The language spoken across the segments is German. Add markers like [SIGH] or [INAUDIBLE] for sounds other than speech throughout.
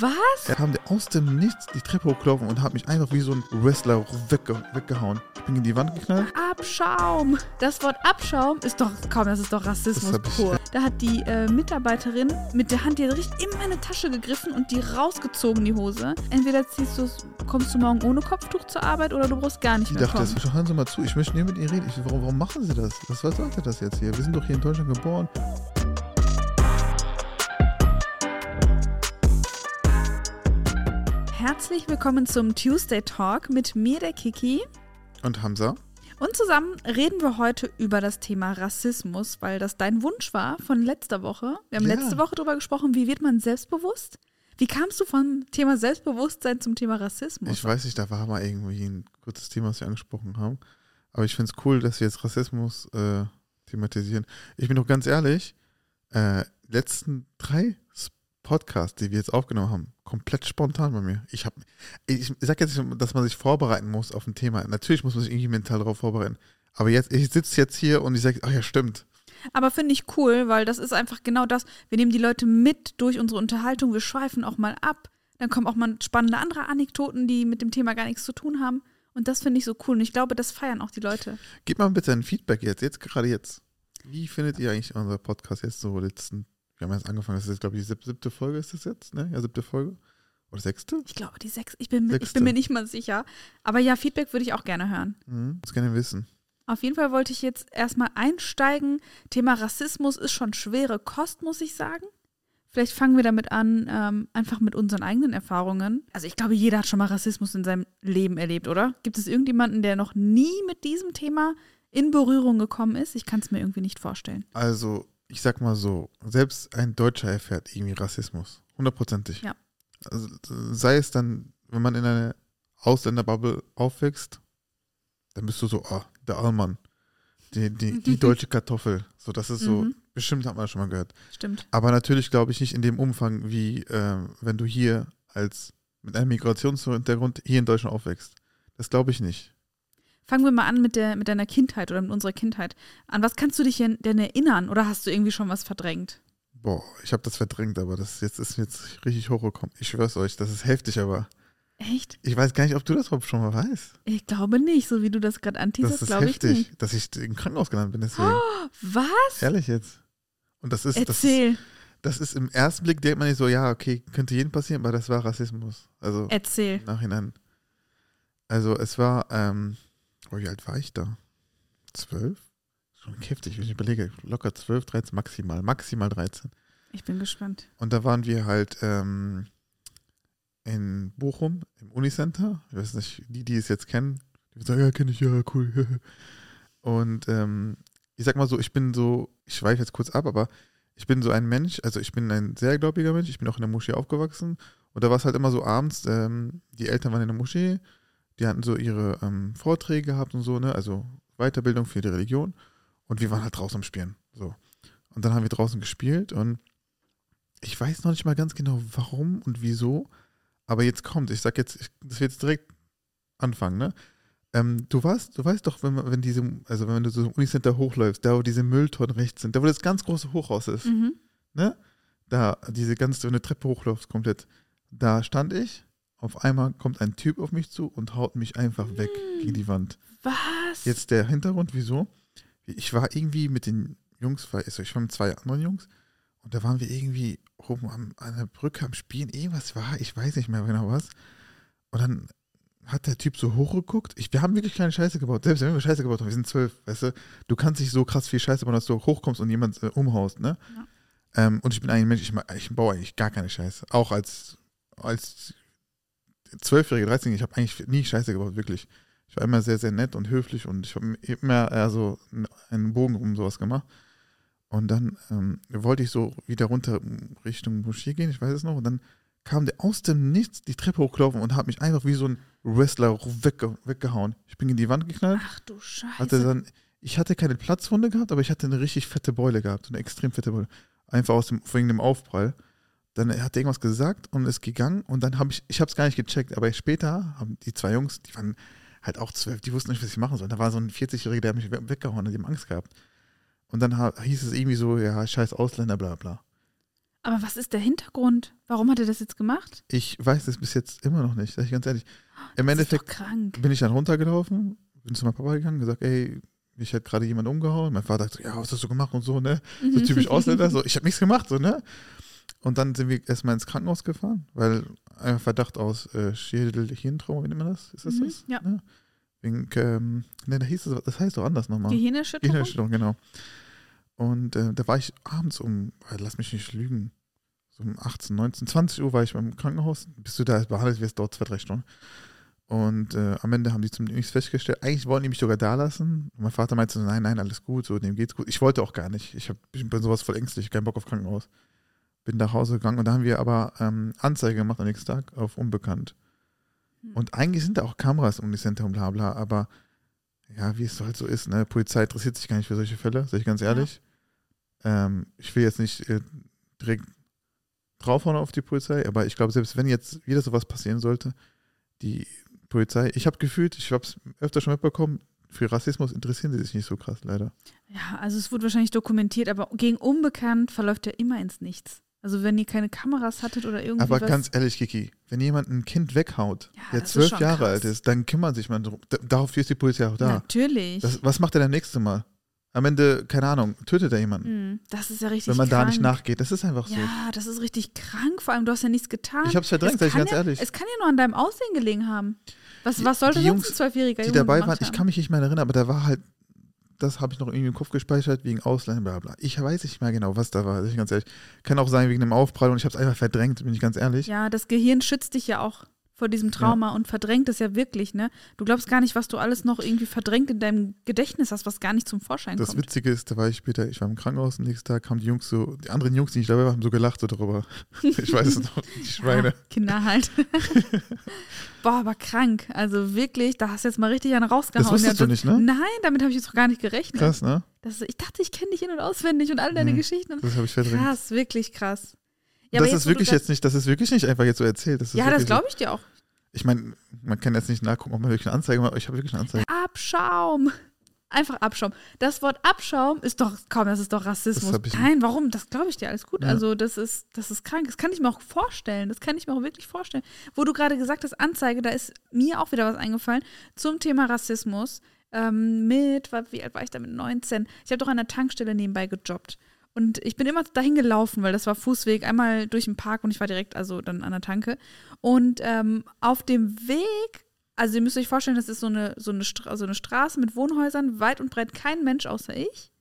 Was? Er kam der aus dem Nichts die Treppe hochgelaufen und hat mich einfach wie so ein Wrestler wegge weggehauen. Ich bin in die Wand geknallt. Abschaum. Das Wort Abschaum ist doch, kaum, das ist doch Rassismus ich- pur. Da hat die äh, Mitarbeiterin mit der Hand die richtig in meine Tasche gegriffen und die rausgezogen, die Hose. Entweder ziehst du's, kommst du morgen ohne Kopftuch zur Arbeit oder du brauchst gar nicht Ich mehr dachte, kommen. das, hören Sie mal zu, ich möchte nicht mit Ihnen reden. Ich, warum, warum machen Sie das? Was, was sollte das jetzt hier? Wir sind doch hier in Deutschland geboren. Herzlich willkommen zum Tuesday Talk mit mir, der Kiki. Und Hamza? Und zusammen reden wir heute über das Thema Rassismus, weil das dein Wunsch war von letzter Woche. Wir haben Ja. letzte Woche darüber gesprochen, wie wird man selbstbewusst? Wie kamst du vom Thema Selbstbewusstsein zum Thema Rassismus? Ich weiß nicht, da war mal irgendwie ein kurzes Thema, was wir angesprochen haben. Aber ich finde es cool, dass wir jetzt Rassismus äh, thematisieren. Ich bin doch ganz ehrlich, äh, letzten drei Podcasts, die wir jetzt aufgenommen haben, komplett spontan bei mir. Ich habe, ich sage jetzt nicht, dass man sich vorbereiten muss auf ein Thema. Natürlich muss man sich irgendwie mental darauf vorbereiten. Aber jetzt, ich sitze jetzt hier und ich sage, ach ja, stimmt. Aber finde ich cool, weil das ist einfach genau das. Wir nehmen die Leute mit durch unsere Unterhaltung, wir schweifen auch mal ab. Dann kommen auch mal spannende andere Anekdoten, die mit dem Thema gar nichts zu tun haben. Und das finde ich so cool. Und ich glaube, das feiern auch die Leute. Gib mal bitte ein Feedback jetzt, jetzt gerade jetzt. Wie findet ihr eigentlich unser Podcast jetzt so letzten, wir haben jetzt angefangen, das ist jetzt, glaube ich, die sieb- siebte Folge ist das jetzt, ne? Ja, siebte Folge. Oder sechste? Ich glaube, die sechs, ich bin, ich Sechste. bin mir nicht mal sicher. Aber ja, Feedback würde ich auch gerne hören. Mhm. Das gerne wissen. Auf jeden Fall wollte ich jetzt erstmal einsteigen. Thema Rassismus ist schon schwere Kost, muss ich sagen. Vielleicht fangen wir damit an, ähm, einfach mit unseren eigenen Erfahrungen. Also ich glaube, jeder hat schon mal Rassismus in seinem Leben erlebt, oder? Gibt es irgendjemanden, der noch nie mit diesem Thema in Berührung gekommen ist? Ich kann es mir irgendwie nicht vorstellen. Also, ich sag mal so, selbst ein Deutscher erfährt irgendwie Rassismus. Hundertprozentig. Ja. Also, sei es dann, wenn man in einer Ausländerbubble aufwächst, dann bist du so, oh, der Allmann. Die, die, die [LAUGHS] deutsche Kartoffel. So, das ist so, Mhm. bestimmt hat man schon mal gehört. Stimmt. Aber natürlich glaube ich nicht in dem Umfang, wie äh, wenn du hier als mit einem Migrationshintergrund hier in Deutschland aufwächst. Das glaube ich nicht. Fangen wir mal an mit, der, mit deiner Kindheit oder mit unserer Kindheit. An was kannst du dich denn erinnern oder hast du irgendwie schon was verdrängt? Boah, ich habe das verdrängt, aber das jetzt ist jetzt richtig hochgekommen. Ich schwör's euch, das ist heftig, aber Echt? ich weiß gar nicht, ob du das überhaupt schon mal weißt. Ich glaube nicht, so wie du das gerade ist glaube ich heftig, nicht. dass ich im Krankenhaus gelandet bin, deswegen. Was? Ehrlich jetzt. Und das ist, das ist, Erzähl, das ist im ersten Blick, denkt man nicht so, ja, okay, könnte jedem passieren, aber das war Rassismus. Also erzähl. im Nachhinein. Also es war, ähm, oh, wie alt war ich da? Zwölf? Schon heftig, wenn ich überlege, locker zwölf, 13, maximal, maximal 13. Ich bin gespannt. Und da waren wir halt ähm, in Bochum im Unicenter. Ich weiß nicht, die, die es jetzt kennen, die sagen, ja, kenne ich, ja, cool. [LAUGHS] Und ähm, ich sag mal so, ich bin so, ich schweife jetzt kurz ab, aber ich bin so ein Mensch, also ich bin ein sehr gläubiger Mensch, ich bin auch in der Moschee aufgewachsen. Und da war es halt immer so abends, ähm, die Eltern waren in der Moschee, die hatten so ihre ähm, Vorträge gehabt und so, ne, also Weiterbildung für die Religion. Und wir waren halt draußen am Spielen. So. Und dann haben wir draußen gespielt und ich weiß noch nicht mal ganz genau, warum und wieso, aber jetzt kommt, ich sag jetzt, ich, das wird jetzt direkt anfangen, ne? Ähm, du weißt, du weißt doch, wenn, man- wenn diese, also wenn du so im Unicenter hochläufst, da wo diese Mülltonnen rechts sind, da wo das ganz große Hochhaus ist, Mhm. ne? Da, diese ganze, wenn du eine Treppe hochläufst, komplett, da stand ich, auf einmal kommt ein Typ auf mich zu und haut mich einfach weg gegen die Wand. Was? Jetzt der Hintergrund, wieso? Ich war irgendwie mit den Jungs, also ich war mit zwei anderen Jungs und da waren wir irgendwie oben am, an der Brücke am Spielen. Irgendwas war, ich weiß nicht mehr genau was. Und dann hat der Typ so hochgeguckt. Ich, wir haben wirklich keine Scheiße gebaut. Selbst wenn wir Scheiße gebaut haben, wir sind zwölf, weißt du, du kannst nicht so krass viel Scheiße bauen, dass du hochkommst und jemand äh, umhaust, ne? Ähm, und ich bin eigentlich ein Mensch, ich, ich baue eigentlich gar keine Scheiße. Auch als, als Zwölfjährige, 13 ich habe eigentlich nie Scheiße gebaut, wirklich. Ich war immer sehr, sehr nett und höflich und ich habe immer eher so einen Bogen um sowas gemacht. Und dann ähm, wollte ich so wieder runter Richtung Moschee gehen, ich weiß es noch. Und dann kam der aus dem Nichts die Treppe hochgelaufen und hat mich einfach wie so ein Wrestler wegge weggehauen. Ich bin in die Wand geknallt. Ach du Scheiße. Hatte dann, ich hatte keine Platzwunde gehabt, aber ich hatte eine richtig fette Beule gehabt, eine extrem fette Beule. Einfach aus dem, wegen dem Aufprall. Dann hat er irgendwas gesagt und ist gegangen und dann habe ich, ich habe es gar nicht gecheckt, aber später haben die zwei Jungs, die waren halt auch zwölf, die wussten nicht, was sie machen sollen. Da war so ein 40-Jähriger, der hat mich we- weggehauen und die haben Angst gehabt. Und dann hieß es irgendwie so, ja, scheiß Ausländer, bla bla. Aber was ist der Hintergrund? Warum hat er das jetzt gemacht? Ich weiß es bis jetzt immer noch nicht, sag ich ganz ehrlich. Im Das Endeffekt bin ich dann runtergelaufen, bin zu meinem Papa gegangen, gesagt, ey, mich hat gerade jemand umgehauen. Mein Vater hat so, ja, was hast du gemacht und so, ne? So typisch [LAUGHS] Ausländer, so, ich habe nichts gemacht, so, ne? Und dann sind wir erstmal ins Krankenhaus gefahren, weil ein Verdacht aus äh, Schädel-Hirntrauma, wie nennt man das? Ist das Mhm, das? ja. Ne? Wegen, ähm, ne, da hieß es, das heißt doch anders nochmal. Gehirnerschütterung? Gehirnerschütterung, genau. Und äh, da war ich abends um, äh, lass mich nicht lügen, so um 18, 19, 20 Uhr war ich beim Krankenhaus. Bis du da behandelt wirst, dauert zwei, drei Stunden. Und äh, am Ende haben die zum nichts festgestellt. Eigentlich wollten die mich sogar da lassen. Und mein Vater meinte so, nein, nein, alles gut, so, dem geht's gut. Ich wollte auch gar nicht. Ich hab, ich bin sowas voll ängstlich, keinen Bock auf Krankenhaus. Bin nach Hause gegangen und da haben wir aber ähm, Anzeige gemacht am nächsten Tag auf Unbekannt. Hm. Und eigentlich sind da auch Kameras um die Center und bla bla, aber ja, wie es halt so ist, ne? Polizei interessiert sich gar nicht für solche Fälle, sag ich ganz ehrlich. Ähm, ich will jetzt nicht äh, direkt draufhauen auf die Polizei, aber ich glaube, selbst wenn jetzt wieder sowas passieren sollte, die Polizei, ich habe gefühlt, ich habe es öfter schon mitbekommen, für Rassismus interessieren sie sich nicht so krass, leider. Ja, also es wurde wahrscheinlich dokumentiert, aber gegen Unbekannt verläuft ja immer ins Nichts. Also wenn ihr keine Kameras hattet oder irgendwie Aber ganz ehrlich, Kiki, wenn jemand ein Kind weghaut, Ja, der zwölf Jahre krass. alt ist, dann kümmert sich man drum. Da- Dafür ist die Polizei auch da. Natürlich. Das, was macht er dann nächste Mal? Am Ende, keine Ahnung, tötet er jemanden, Hm, das ist ja richtig wenn man krank. da nicht nachgeht. Das ist einfach so. Ja, das ist richtig krank. Vor allem, du hast ja nichts getan. Ich hab's verdrängt, sag ich ganz ja, ehrlich. Es kann ja nur an deinem Aussehen gelegen haben. Was, was sollte die sonst Jungs, ein zwölfjähriger die dabei waren, ich haben? kann mich nicht mehr erinnern, aber da war halt, das habe ich noch irgendwie im Kopf gespeichert, wegen Ausländern, bla bla. Ich weiß nicht mehr genau, was da war, ich ganz ehrlich. Kann auch sein wegen einem Aufprall und ich habe es einfach verdrängt, bin ich ganz ehrlich. Ja, das Gehirn schützt dich ja auch vor diesem Trauma und verdrängt es ja wirklich, ne? Du glaubst gar nicht, was du alles noch irgendwie verdrängt in deinem Gedächtnis hast, was gar nicht zum Vorschein Das kommt. Witzige ist, da war ich später, ich war im Krankenhaus, am nächsten Tag kamen die Jungs so, die anderen Jungs, die nicht dabei waren, haben so gelacht so darüber. [LAUGHS] Ich weiß es noch, die [LAUGHS] Schweine. Ja, Kinder halt. [LAUGHS] Boah, aber krank. Also wirklich, da hast du jetzt mal richtig einen rausgehauen. Das wusstest ja, du nicht, ne? Nein, damit habe ich jetzt auch gar nicht gerechnet. Krass, ne? Das, ich dachte, ich kenne dich in- und auswendig und all deine Mhm. Geschichten. Und Das habe ich verdrängt. krass, wirklich krass. Ja, das ist wirklich jetzt nicht, das ist wirklich nicht einfach jetzt so erzählt. Das ist Ja, das glaube ich dir auch. Ich meine, man kann jetzt nicht nachgucken, ob man wirklich eine Anzeige macht, aber ich habe wirklich eine Anzeige. Abschaum. Einfach Abschaum. Das Wort Abschaum ist doch, komm, das ist doch Rassismus. Nein, warum? Das glaube ich dir, alles gut. Ja. Also, das ist, das ist krank. Das kann ich mir auch vorstellen. Das kann ich mir auch wirklich vorstellen. Wo du gerade gesagt hast, Anzeige, da ist mir auch wieder was eingefallen zum Thema Rassismus. Ähm, mit, wie alt war ich da mit 19? Ich habe doch an der Tankstelle nebenbei gejobbt. Und ich bin immer dahin gelaufen, weil das war Fußweg, einmal durch den Park und ich war direkt, also dann an der Tanke. Und ähm, auf dem Weg, also ihr müsst euch vorstellen, das ist so eine, so, eine so eine Straße mit Wohnhäusern, weit und breit kein Mensch außer ich.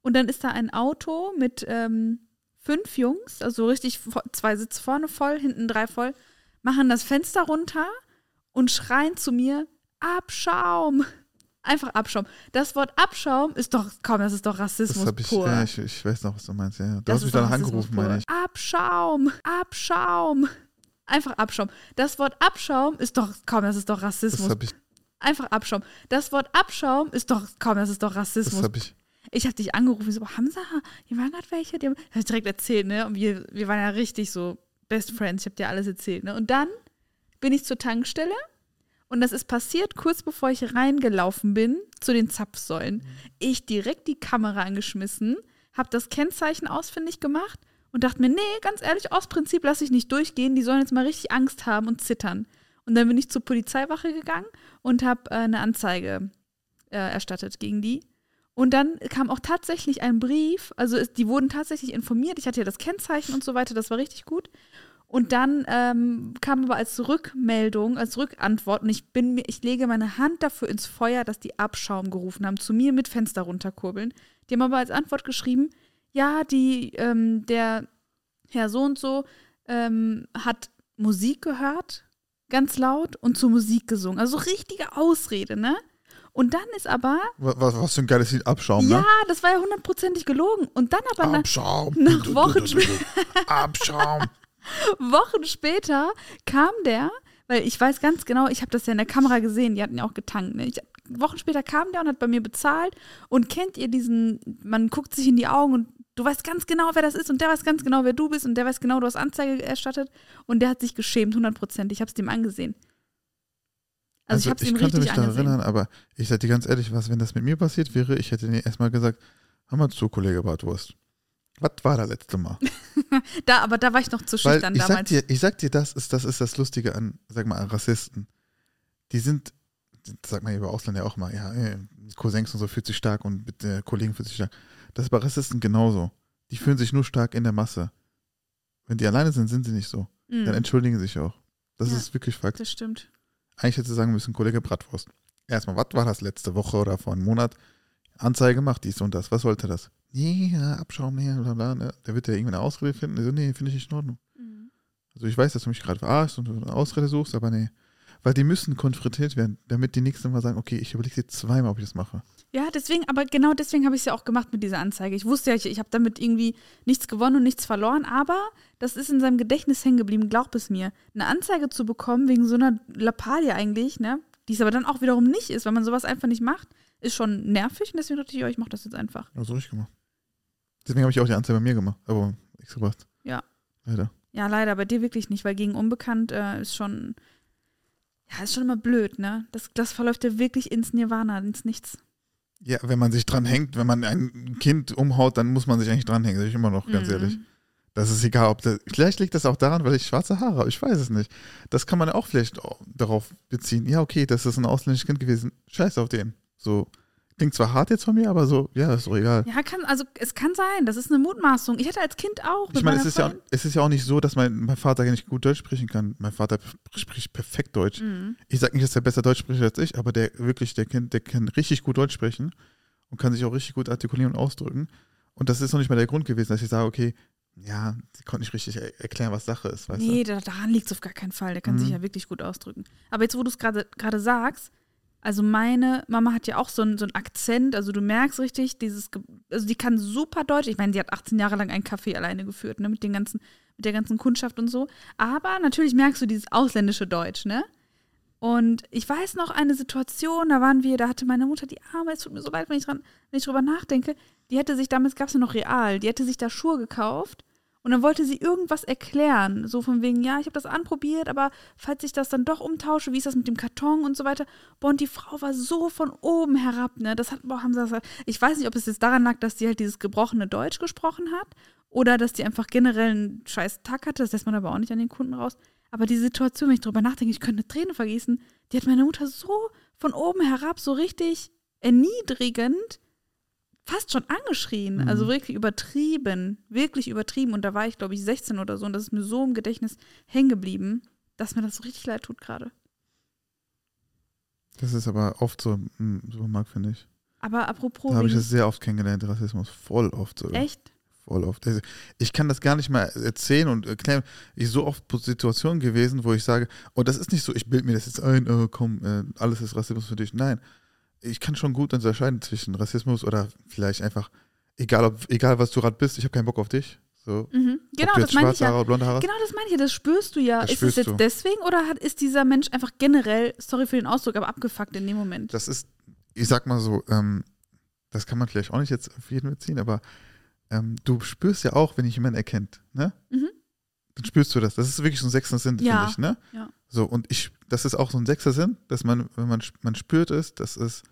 Und dann ist da ein Auto mit ähm, fünf Jungs, also richtig zwei Sitze vorne voll, hinten drei voll, machen das Fenster runter und schreien zu mir, Abschaum. Einfach Abschaum. Das Wort Abschaum ist doch, komm, das ist doch Das Rassismus habe ich, pur. ja, ich, ich weiß noch, was du meinst. Ja. Du Das hast mich Rassismus angerufen, pur. meine ich. Abschaum, Abschaum. Einfach Abschaum. Das Wort Abschaum ist doch, komm, das ist doch Das Rassismus. habe ich, Einfach Abschaum. Das Wort Abschaum ist doch, komm, das ist doch das Rassismus. habe ich. Ich habe dich angerufen, so, Hamza, hier waren gerade welche, die haben, hab ich direkt erzählt, ne? Und wir, wir waren ja richtig so Best Friends, ich habe dir alles erzählt, ne? Und dann bin ich zur Tankstelle und das ist passiert kurz bevor ich reingelaufen bin zu den Zapfsäulen. Ich direkt die Kamera angeschmissen, habe das Kennzeichen ausfindig gemacht und dachte mir, nee, ganz ehrlich, aus Prinzip lasse ich nicht durchgehen, die sollen jetzt mal richtig Angst haben und zittern. Und dann bin ich zur Polizeiwache gegangen und habe äh, eine Anzeige äh, erstattet gegen die. Und dann kam auch tatsächlich ein Brief, also es, die wurden tatsächlich informiert, ich hatte ja das Kennzeichen und so weiter, das war richtig gut. Und dann ähm, kam aber als Rückmeldung, als Rückantwort, und ich bin mir, ich lege meine Hand dafür ins Feuer, dass die Abschaum gerufen haben, zu mir mit Fenster runterkurbeln. Die haben aber als Antwort geschrieben, ja, die, ähm, der Herr so und so ähm, hat Musik gehört, ganz laut, und zur Musik gesungen. Also richtige Ausrede, ne? Und dann ist aber, Was, was für ein geiles Lied, Abschaum, ja, ne? das war ja hundertprozentig gelogen. Und dann aber nach, Abschaum. nach Wochen Abschaum. [LAUGHS] Wochen später kam der, weil ich weiß ganz genau, ich habe das ja in der Kamera gesehen, die hatten ja auch getankt. Ne? Ich, Wochen später kam der und hat bei mir bezahlt. Und kennt ihr diesen, man guckt sich in die Augen und du weißt ganz genau, wer das ist und der weiß ganz genau, wer du bist und der weiß genau, du hast Anzeige erstattet. Und der hat sich geschämt, 100% Ich habe es dem angesehen. Also, ich habe es ihm könnte richtig mich daran angesehen. erinnern, aber ich sag dir ganz ehrlich, was, wenn das mit mir passiert wäre, ich hätte dir erstmal gesagt, hör mal zu, Kollege Bartwurst. Was war da letzte Mal? [LAUGHS] Da, aber da war ich noch zu schüchtern ich sag damals. dir, ich sag dir, das ist, das ist das Lustige an, sag mal, an Rassisten. Die sind, man ja über Ausländer auch mal, ja, Cousins und so fühlt sich stark und mit äh, Kollegen fühlt sich stark. Das ist bei Rassisten genauso. Die fühlen sich nur stark in der Masse. Wenn die alleine sind, sind sie nicht so. Dann Mhm, entschuldigen sie sich auch. Das Ja. ist wirklich Fakt. das stimmt. Eigentlich hätte sie sagen müssen, Kollege Bratwurst. Erstmal, was war das letzte Woche oder vor einem Monat? Anzeige gemacht, dies und das. Was sollte das? Nee, ja, Abschaum, nee, bla bla. Ne? Der wird ja irgendwie eine Ausrede finden. Ich so, nee, finde ich nicht in Ordnung. Mhm. Also ich weiß, dass du mich gerade verarschst und eine Ausrede suchst, aber nee. Weil die müssen konfrontiert werden, damit die nächsten Mal sagen, okay, ich überlege dir zweimal, ob ich das mache. Ja, deswegen, aber genau deswegen habe ich es ja auch gemacht mit dieser Anzeige. Ich wusste ja, ich, ich habe damit irgendwie nichts gewonnen und nichts verloren, aber das ist in seinem Gedächtnis hängen geblieben, glaub es mir. Eine Anzeige zu bekommen wegen so einer Lappalie eigentlich, ne, die es aber dann auch wiederum nicht ist, weil man sowas einfach nicht macht, ist schon nervig und deswegen dachte ich, ja, ich mache das jetzt einfach. Also richtig gemacht. Deswegen habe ich auch die Anzeige bei mir gemacht, aber nichts gebracht. Ja. Leider. Ja, leider, bei dir wirklich nicht, weil gegen Unbekannt äh, ist schon, ja, ist schon immer blöd, ne? Das, das verläuft ja wirklich ins Nirvana, ins Nichts. Ja, wenn man sich dran hängt, wenn man ein Kind umhaut, dann muss man sich eigentlich dranhängen, sag ich immer noch, ganz Mhm. ehrlich. Das ist egal, ob das. Vielleicht liegt das auch daran, weil ich schwarze Haare habe. Ich weiß es nicht. Das kann man ja auch vielleicht auch darauf beziehen. Ja, okay, das ist ein ausländisches Kind gewesen. Scheiß auf den. So. Klingt zwar hart jetzt von mir, aber so, ja, ist doch egal. Ja, kann, also es kann sein, das ist eine Mutmaßung. Ich hatte als Kind auch. Ich meine, es ist, ja, es ist ja auch nicht so, dass mein, mein Vater gar nicht gut Deutsch sprechen kann. Mein Vater spricht perfekt Deutsch. Mhm. Ich sage nicht, dass er besser Deutsch spricht als ich, aber der wirklich, der kann, der kann richtig gut Deutsch sprechen und kann sich auch richtig gut artikulieren und ausdrücken. Und das ist noch nicht mal der Grund gewesen, dass ich sage, okay, ja, sie konnte nicht richtig er erklären, was Sache ist, weißt Nee, da, daran liegt es auf gar keinen Fall. Der kann Mhm. sich ja wirklich gut ausdrücken. Aber jetzt, wo du es gerade sagst, also meine Mama hat ja auch so einen so einen Akzent, also du merkst richtig, dieses, also die kann super Deutsch. Ich meine, sie hat 18 Jahre lang ein Café alleine geführt, ne, mit den ganzen, mit der ganzen Kundschaft und so. Aber natürlich merkst du dieses ausländische Deutsch, ne? Und ich weiß noch eine Situation, da waren wir, da hatte meine Mutter die Arme, es tut mir so leid, wenn ich, dran, wenn ich drüber nachdenke, die hätte sich, damals gab es ja noch Real, die hätte sich da Schuhe gekauft und dann wollte sie irgendwas erklären, so von wegen, ja, ich habe das anprobiert, aber falls ich das dann doch umtausche, wie ist das mit dem Karton und so weiter. Boah, und die Frau war so von oben herab, ne? Das hat, boah, haben sie das, ich weiß nicht, ob es jetzt daran lag, dass die halt dieses gebrochene Deutsch gesprochen hat oder dass die einfach generell einen scheiß Tag hatte, das lässt man aber auch nicht an den Kunden raus. Aber die Situation, wenn ich drüber nachdenke, ich könnte eine Träne vergießen, die hat meine Mutter so von oben herab, so richtig erniedrigend, fast schon angeschrien. Mhm. Also wirklich übertrieben, wirklich übertrieben. Und da war ich, glaube ich, 16 oder so. Und das ist mir so im Gedächtnis hängen geblieben, dass mir das so richtig leid tut gerade. Das ist aber oft so im Supermarkt, finde ich. Aber apropos, Da habe ich das sehr oft kennengelernt, Rassismus. Voll oft sogar. echt? Voll oft. Also ich kann das gar nicht mal erzählen und erklären. Ich so oft Situationen gewesen, wo ich sage, und das ist nicht so, ich bilde mir das jetzt ein, äh, komm, äh, alles ist Rassismus für dich. Nein. Ich kann schon gut unterscheiden zwischen Rassismus oder vielleicht einfach, egal ob, egal was du gerade bist, ich habe keinen Bock auf dich. So. Mhm. Genau, ob du das meine ich Haare ja. oder blonde Haare. Genau, das meine ich ja. Das spürst du ja. Das ist es jetzt du. deswegen oder hat, ist dieser Mensch einfach generell, sorry für den Ausdruck, aber abgefuckt in dem Moment? Das ist, ich sag mal so, ähm, das kann man vielleicht auch nicht jetzt auf jeden beziehen, aber ähm, du spürst ja auch, wenn dich jemand erkennt, ne? Mhm. Dann spürst du das. Das ist wirklich so ein sechster Sinn, Ja, finde ich, ne? ja. So, und ich, das ist auch so ein sechster Sinn, dass man, wenn man, man spürt es, dass es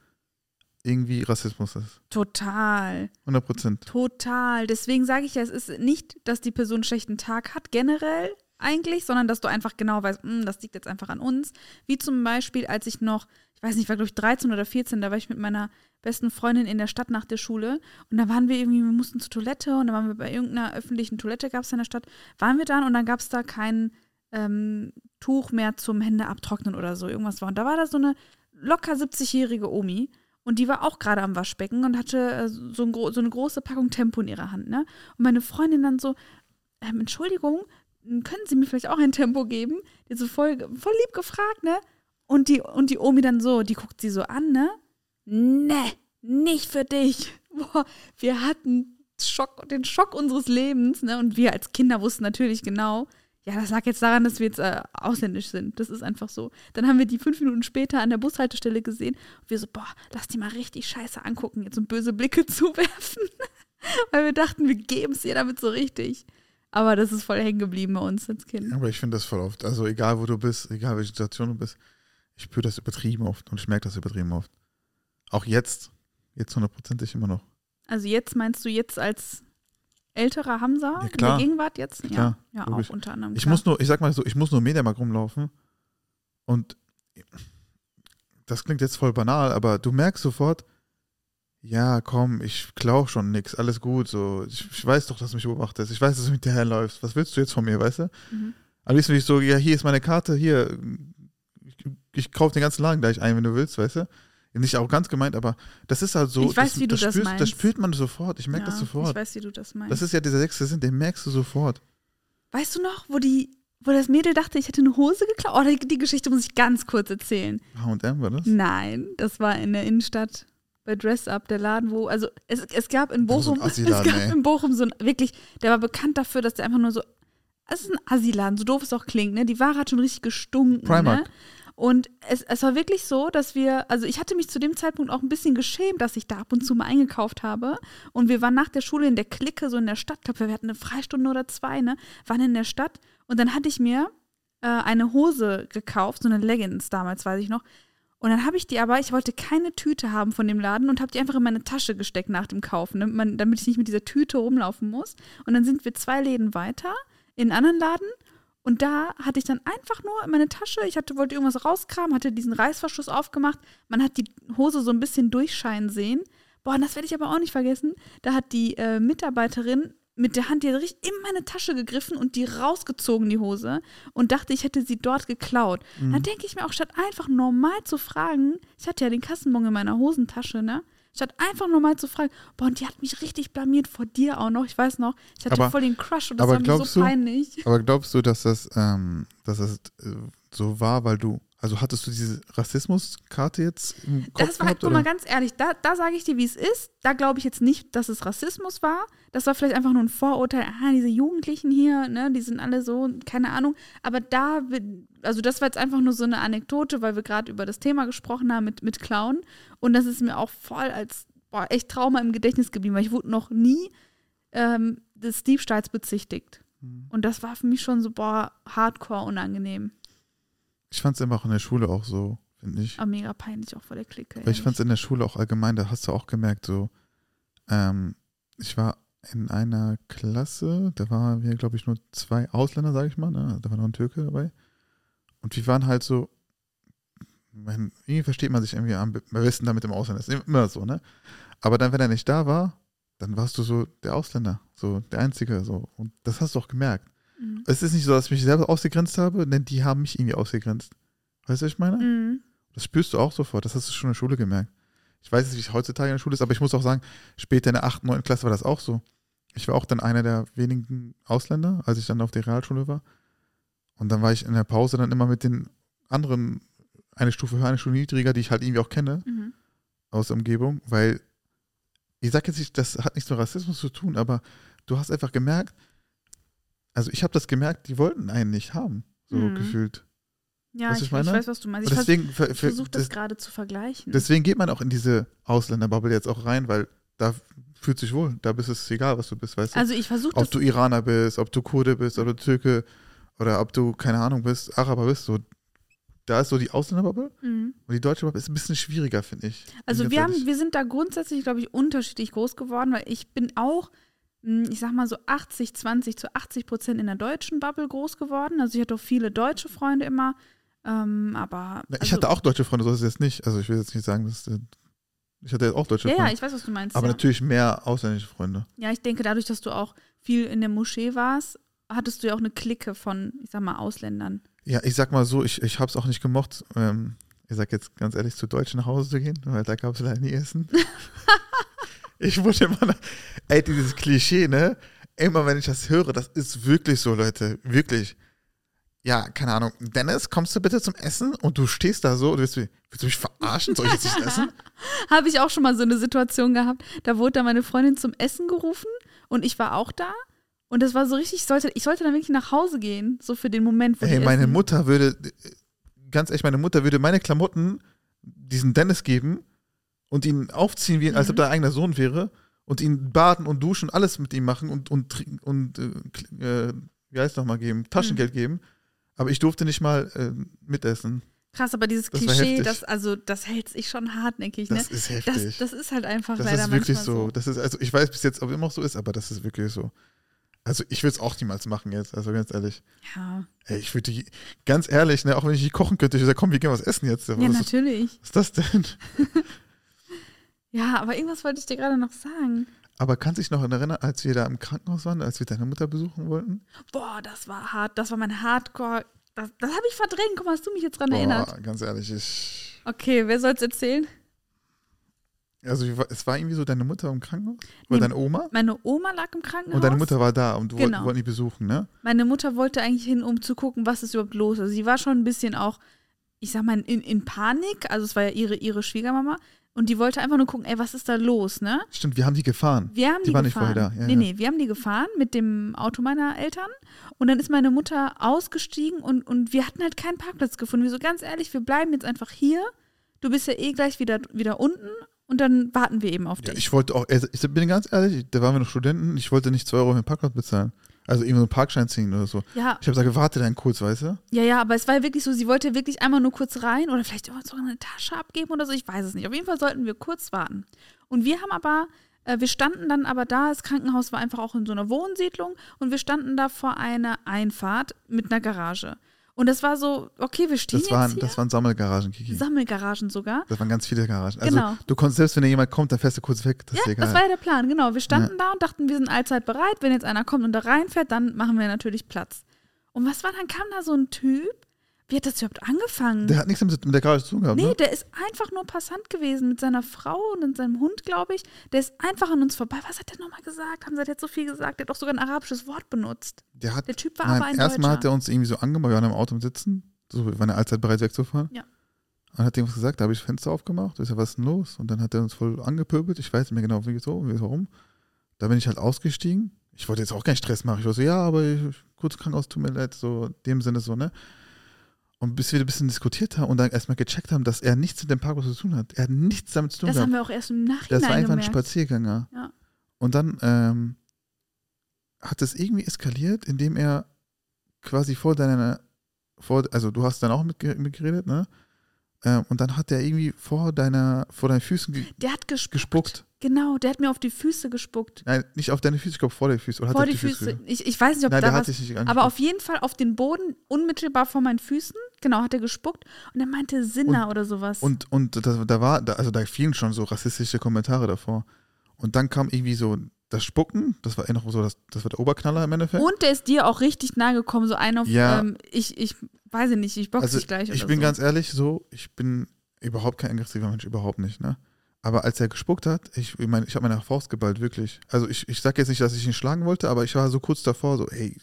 irgendwie Rassismus ist. Total. 100 Prozent. Total. Deswegen sage ich ja, es ist nicht, dass die Person einen schlechten Tag hat, generell eigentlich, sondern dass du einfach genau weißt, "Hm, das liegt jetzt einfach an uns. Wie zum Beispiel, als ich noch, ich weiß nicht, ich war glaube ich 13 oder 14, da war ich mit meiner besten Freundin in der Stadt nach der Schule und da waren wir irgendwie, wir mussten zur Toilette und da waren wir bei irgendeiner öffentlichen Toilette, gab es in der Stadt, waren wir dann und dann gab es da kein ähm, Tuch mehr zum Hände abtrocknen oder so, irgendwas war. Und da war da so eine locker 70-jährige Omi und die war auch gerade am Waschbecken und hatte äh, so, ein, so eine große Packung Tempo in ihrer Hand, ne? Und meine Freundin dann so, ähm, Entschuldigung, können Sie mir vielleicht auch ein Tempo geben? Die so voll, voll lieb gefragt, ne? Und die, und die Omi dann so, die guckt sie so an, ne? Ne, nicht für dich. [LAUGHS] Boah, wir hatten Schock, den Schock unseres Lebens, ne? Und wir als Kinder wussten natürlich genau, ja, das lag jetzt daran, dass wir jetzt äh, ausländisch sind. Das ist einfach so. Dann haben wir die fünf Minuten später an der Bushaltestelle gesehen und wir so, boah, lass die mal richtig scheiße angucken, jetzt so böse Blicke [LAUGHS] zuwerfen. [LAUGHS] Weil wir dachten, wir geben es ihr damit so richtig. Aber das ist voll hängen geblieben bei uns als Kind. Aber ich finde das voll oft. Also egal, wo du bist, egal welche Situation du bist, ich spüre das übertrieben oft und ich merke das übertrieben oft. Auch jetzt. Jetzt hundertprozentig immer noch. Also jetzt meinst du jetzt als älterer Hamza Ja, in klar. der Gegenwart jetzt? Ja, Klar, ja logisch. auch unter anderem. Ich klar. muss nur, ich sag mal so, ich muss nur Mediamarkt rumlaufen und das klingt jetzt voll banal, aber du merkst sofort, ja, komm, ich klau schon nix, alles gut, so, ich, ich weiß doch, dass du mich beobachtest, ich weiß, dass du mit hinterherläufst, was willst du jetzt von mir, weißt du? Mhm. Am liebsten will ich so, ja, hier ist meine Karte, hier, ich, ich kaufe den ganzen Laden gleich ein, wenn du willst, weißt du? Nicht auch ganz gemeint, aber das ist halt so, Ich weiß, das, wie du das, das spürst, das meinst. spürt man sofort, ich merke ja, das sofort. Ich weiß, wie du das meinst. Das ist ja dieser sechste Sinn, den merkst du sofort. weißt du noch, wo die, wo das Mädel dachte, ich hätte eine Hose geklaut? Oh, die, die Geschichte muss ich ganz kurz erzählen. H&M war das? Nein, das war in der Innenstadt bei Dress Up, der Laden, wo, also es, es gab in ist so Bochum, [LAUGHS] es gab ey. in Bochum so ein, wirklich, der war bekannt dafür, dass der einfach nur so, es ist ein Assi-Laden, so doof es auch klingt, ne? Die Ware hat schon richtig gestunken, Primark. ne? Und es, es war wirklich so, dass wir, also ich hatte mich zu dem Zeitpunkt auch ein bisschen geschämt, dass ich da ab und zu mal eingekauft habe. Und wir waren nach der Schule in der Clique, so in der Stadt, ich glaube, wir hatten eine Freistunde oder zwei, ne? Waren in der Stadt. Und dann hatte ich mir äh, eine Hose gekauft, so eine Leggings damals, weiß ich noch. Und dann habe ich die aber, ich wollte keine Tüte haben von dem Laden und habe die einfach in meine Tasche gesteckt nach dem Kaufen, damit, man, damit ich nicht mit dieser Tüte rumlaufen muss. Und dann sind wir zwei Läden weiter in einen anderen Laden und da hatte ich dann einfach nur in meine Tasche, ich hatte, wollte irgendwas rauskramen, hatte diesen Reißverschluss aufgemacht. Man hat die Hose so ein bisschen durchscheinen sehen. Boah, das werde ich aber auch nicht vergessen. Da hat die äh, Mitarbeiterin mit der Hand die richtig in meine Tasche gegriffen und die rausgezogen, die Hose, und dachte, ich hätte sie dort geklaut. Mhm. Dann denke ich mir auch, statt einfach normal zu fragen, ich hatte ja den Kassenbon in meiner Hosentasche, ne? Statt einfach normal zu fragen, boah, und die hat mich richtig blamiert vor dir auch noch, ich weiß noch, ich hatte Aber- voll den Crush und das war mir so du- peinlich. Aber glaubst du, dass das, ähm, dass das äh, so war, weil du, also hattest du diese Rassismuskarte jetzt im Kopf Das war, gehabt? guck mal, ganz ehrlich, da, da sage ich dir, wie es ist. Da glaube ich jetzt nicht, dass es Rassismus war. Das war vielleicht einfach nur ein Vorurteil. Ah, diese Jugendlichen hier, ne, die sind alle so, keine Ahnung. Aber da, also das war jetzt einfach nur so eine Anekdote, weil wir gerade über das Thema gesprochen haben mit, mit Clown. Und das ist mir auch voll als, boah, echt Trauma im Gedächtnis geblieben, weil ich wurde noch nie ähm, des Diebstahls bezichtigt. Mhm. Und das war für mich schon so, boah, hardcore unangenehm. Ich fand es immer auch in der Schule auch so, finde ich. Aber mega peinlich auch vor der Clique. Weil ich fand es in der Schule auch allgemein, da hast du auch gemerkt, so, ähm, ich war in einer Klasse, da waren wir, glaube ich, nur zwei Ausländer, sage ich mal, ne? da war noch ein Türke dabei. Und wir waren halt so, man, irgendwie versteht man sich irgendwie am be- am besten da mit dem Ausländer, das ist immer so, ne? Aber dann, wenn er nicht da war, dann warst du so der Ausländer, so der Einzige, so. Und das hast du auch gemerkt. Mhm. Es ist nicht so, dass ich mich selber ausgegrenzt habe, denn die haben mich irgendwie ausgegrenzt. Weißt du, was ich meine? Mhm. Das spürst du auch sofort. Das hast du schon in der Schule gemerkt. Ich weiß nicht, wie es heutzutage in der Schule ist, aber ich muss auch sagen, später in der 8., 9. Klasse war das auch so. Ich war auch dann einer der wenigen Ausländer, als ich dann auf der Realschule war. Und dann war ich in der Pause dann immer mit den anderen, eine Stufe höher, eine Stufe niedriger, die ich halt irgendwie auch kenne Mhm. aus der Umgebung, weil ich sag jetzt nicht, das hat nichts mit Rassismus zu tun, aber du hast einfach gemerkt, also ich habe das gemerkt, die wollten einen nicht haben, so Mhm. gefühlt. Ja, ich, ich ich meine? weiß, was du meinst. Ich, deswegen, ich ver- versuche das das- gerade zu vergleichen. Deswegen geht man auch in diese Ausländerbubble jetzt auch rein, weil da fühlt sich wohl. Da bist es egal, was du bist, weißt du? also ich versuche das. ob du Iraner bist, ob du Kurde bist, ob du Türke oder ob du, keine Ahnung, bist, Araber bist, so. Da ist so die Ausländerbubble Mhm. und die deutsche Bubble ist ein bisschen schwieriger, finde ich. Also wir, haben, wir sind da grundsätzlich, glaube ich, unterschiedlich groß geworden, weil ich bin auch, ich sag mal so 80, 20 zu 80 Prozent in der deutschen Bubble groß geworden. Also ich hatte auch viele deutsche Freunde immer. Ähm, aber. Na, ich also, hatte auch deutsche Freunde, so ist es jetzt nicht. Also ich will jetzt nicht sagen, dass äh, ich hatte auch deutsche Ja, ja, Freunde. ich weiß, was du meinst. aber ja. natürlich mehr ausländische Freunde. ja, ich denke, dadurch, dass du auch viel in der Moschee warst, hattest du ja auch eine Clique von, ich sag mal, Ausländern. Ja, ich sag mal so, ich, ich habe es auch nicht gemocht. Ähm, ich sag jetzt ganz ehrlich, zu Deutschen nach Hause zu gehen, weil da gab es leider nie Essen. [LAUGHS] ich wurde immer, ey, dieses Klischee, ne? Immer wenn ich das höre, das ist wirklich so, Leute, wirklich. Ja, keine Ahnung. Dennis, kommst du bitte zum Essen? Und du stehst da so und willst, du- willst du mich verarschen? Soll ich jetzt nicht essen? [LAUGHS] Habe ich auch schon mal so eine Situation gehabt. Da wurde da meine Freundin zum Essen gerufen und ich war auch da. Und das war so richtig, ich sollte, ich sollte dann wirklich nach Hause gehen, so für den Moment, wo Ey, meine essen. Mutter würde, ganz ehrlich, meine Mutter würde meine Klamotten diesen Dennis geben und ihn aufziehen, wie, als ob Mhm. er eigener Sohn wäre und ihn baden und duschen, alles mit ihm machen und, und, und äh, äh, wie heißt nochmal geben, Taschengeld Mhm. geben. Aber ich durfte nicht mal äh, mitessen. Krass, aber dieses Das Klischee, das, also, das hält sich schon hartnäckig, ne? Das ist Das, heftig. das ist halt einfach Das leider ist wirklich manchmal so. Das ist, also ich weiß bis jetzt, ob immer noch so ist, aber das ist wirklich so. Also ich würde es auch niemals machen jetzt, also ganz ehrlich. Ja, Ey, ich würde ganz ehrlich, ne, auch wenn ich nicht kochen könnte, ich würde sagen, komm, wir gehen was essen jetzt. Was, ja ist, natürlich. was ist das denn? [LAUGHS] Ja, aber irgendwas wollte ich dir gerade noch sagen. Aber kannst du dich noch erinnern, als wir da im Krankenhaus waren, als wir deine Mutter besuchen wollten? Boah, das war hart. Das war mein Hardcore. Das, das habe ich verdrängt. Guck mal, hast du mich jetzt dran erinnert? Boah, ganz ehrlich, ich. Okay, wer soll's erzählen? Also es war irgendwie so deine Mutter im Krankenhaus? Oder Nee, deine Oma? Meine Oma lag im Krankenhaus. Und deine Mutter war da und du Genau. wollten die besuchen, ne? Meine Mutter wollte eigentlich hin, um zu gucken, was ist überhaupt los. Also sie war schon ein bisschen auch, ich sag mal, in, in Panik. Also es war ja ihre, ihre Schwiegermama. Und die wollte einfach nur gucken, ey, was ist da los, ne? Stimmt, wir haben die gefahren. Wir haben die, Die waren nicht gefahren. vorher da, ja, nee, ja. nee, wir haben die gefahren mit dem Auto meiner Eltern. Und dann ist meine Mutter ausgestiegen und, und wir hatten halt keinen Parkplatz gefunden. Wir so, ganz ehrlich, wir bleiben jetzt einfach hier. Du bist ja eh gleich wieder, wieder unten und dann warten wir eben auf Ja, dich. ich wollte auch, also ich bin ganz ehrlich, da waren wir noch Studenten, ich wollte nicht 2 Euro für den Parkplatz bezahlen. Also irgendwie so einen Parkschein ziehen oder so. ja, Ich habe gesagt, warte dann kurz, weißt du? ja, ja, aber es war ja wirklich so, sie wollte wirklich einmal nur kurz rein oder vielleicht auch sogar eine Tasche abgeben oder so, ich weiß es nicht. Auf jeden Fall sollten wir kurz warten. Und wir haben aber, äh, wir standen dann aber da, das Krankenhaus war einfach auch in so einer Wohnsiedlung und wir standen da vor einer Einfahrt mit einer Garage. Und das war so, okay, wir stehen Das waren, hier. das waren Sammelgaragen, Kiki. Sammelgaragen sogar. Das waren ganz viele Garagen. Also Genau. du konntest, selbst wenn da jemand kommt, dann fährst du kurz weg. Das Ja, das war ja der Plan, genau. Wir standen da und dachten, wir sind allzeit bereit. Wenn jetzt einer kommt und da reinfährt, dann machen wir natürlich Platz. Und was war dann? Kam da so ein Typ? Wie hat das überhaupt angefangen? der hat nichts mit, der Garage zu tun gehabt, nee, ne? der ist einfach nur Passant gewesen mit seiner Frau und seinem Hund, glaube ich. Der ist einfach an uns vorbei. Was hat der nochmal gesagt? Haben sie der hat so viel gesagt? Der hat doch sogar ein arabisches Wort benutzt. Der, hat, Der Typ war nein, aber ein erstmal hat er uns irgendwie so angemacht, wir waren im Auto sitzen. So, wir waren ja allzeit bereit wegzufahren. Ja. Und hat irgendwas gesagt, da habe ich das Fenster aufgemacht. Ich sag, was ist denn los? Und dann hat er uns voll angepöbelt. Ich weiß nicht mehr genau, wieso, warum. Da bin ich halt ausgestiegen. Ich wollte jetzt auch keinen Stress machen. Ich war so, ja, aber ich, kurz Krankenhaus, tut mir leid, so in dem Sinne so, ne? Und bis wir ein bisschen diskutiert haben und dann erstmal gecheckt haben, dass er nichts mit dem Parkhaus zu tun hat. Er hat nichts damit zu tun Das gehabt. haben wir auch erst im Nachhinein Das war einfach ein. Spaziergänger. Ja. Und dann ähm, hat es irgendwie eskaliert, indem er quasi vor deiner, vor, also du hast dann auch mit, mitgeredet, ne? Ähm, und dann hat er irgendwie vor deiner, vor deinen Füßen ge Der hat gespuckt. gespuckt. Genau, der hat mir auf die Füße gespuckt. Nein, nicht auf deine Füße, ich glaube vor deine Füße. Oder vor die auf Füße. gespuckt? Ich, ich weiß nicht, ob Nein, da der was hat dich nicht Aber auf jeden Fall auf den Boden, unmittelbar vor meinen Füßen, genau, hat er gespuckt und er meinte Sinner oder sowas. Und, und das, da war, da, also da fielen schon so rassistische Kommentare davor. Und dann kam irgendwie so das Spucken, das war noch so, das, das war der Oberknaller im Endeffekt. Und der ist dir auch richtig nahe gekommen, so ein auf, Ja. ähm, ich, ich weiß ich nicht, ich boxe also dich gleich ich bin so. ganz ehrlich so, ich bin überhaupt kein aggressiver Mensch, überhaupt nicht, ne? Aber als er gespuckt hat, ich, ich meine, ich habe meine Faust geballt, wirklich. Also ich, ich sag jetzt nicht, dass ich ihn schlagen wollte, aber ich war so kurz davor, so, ey,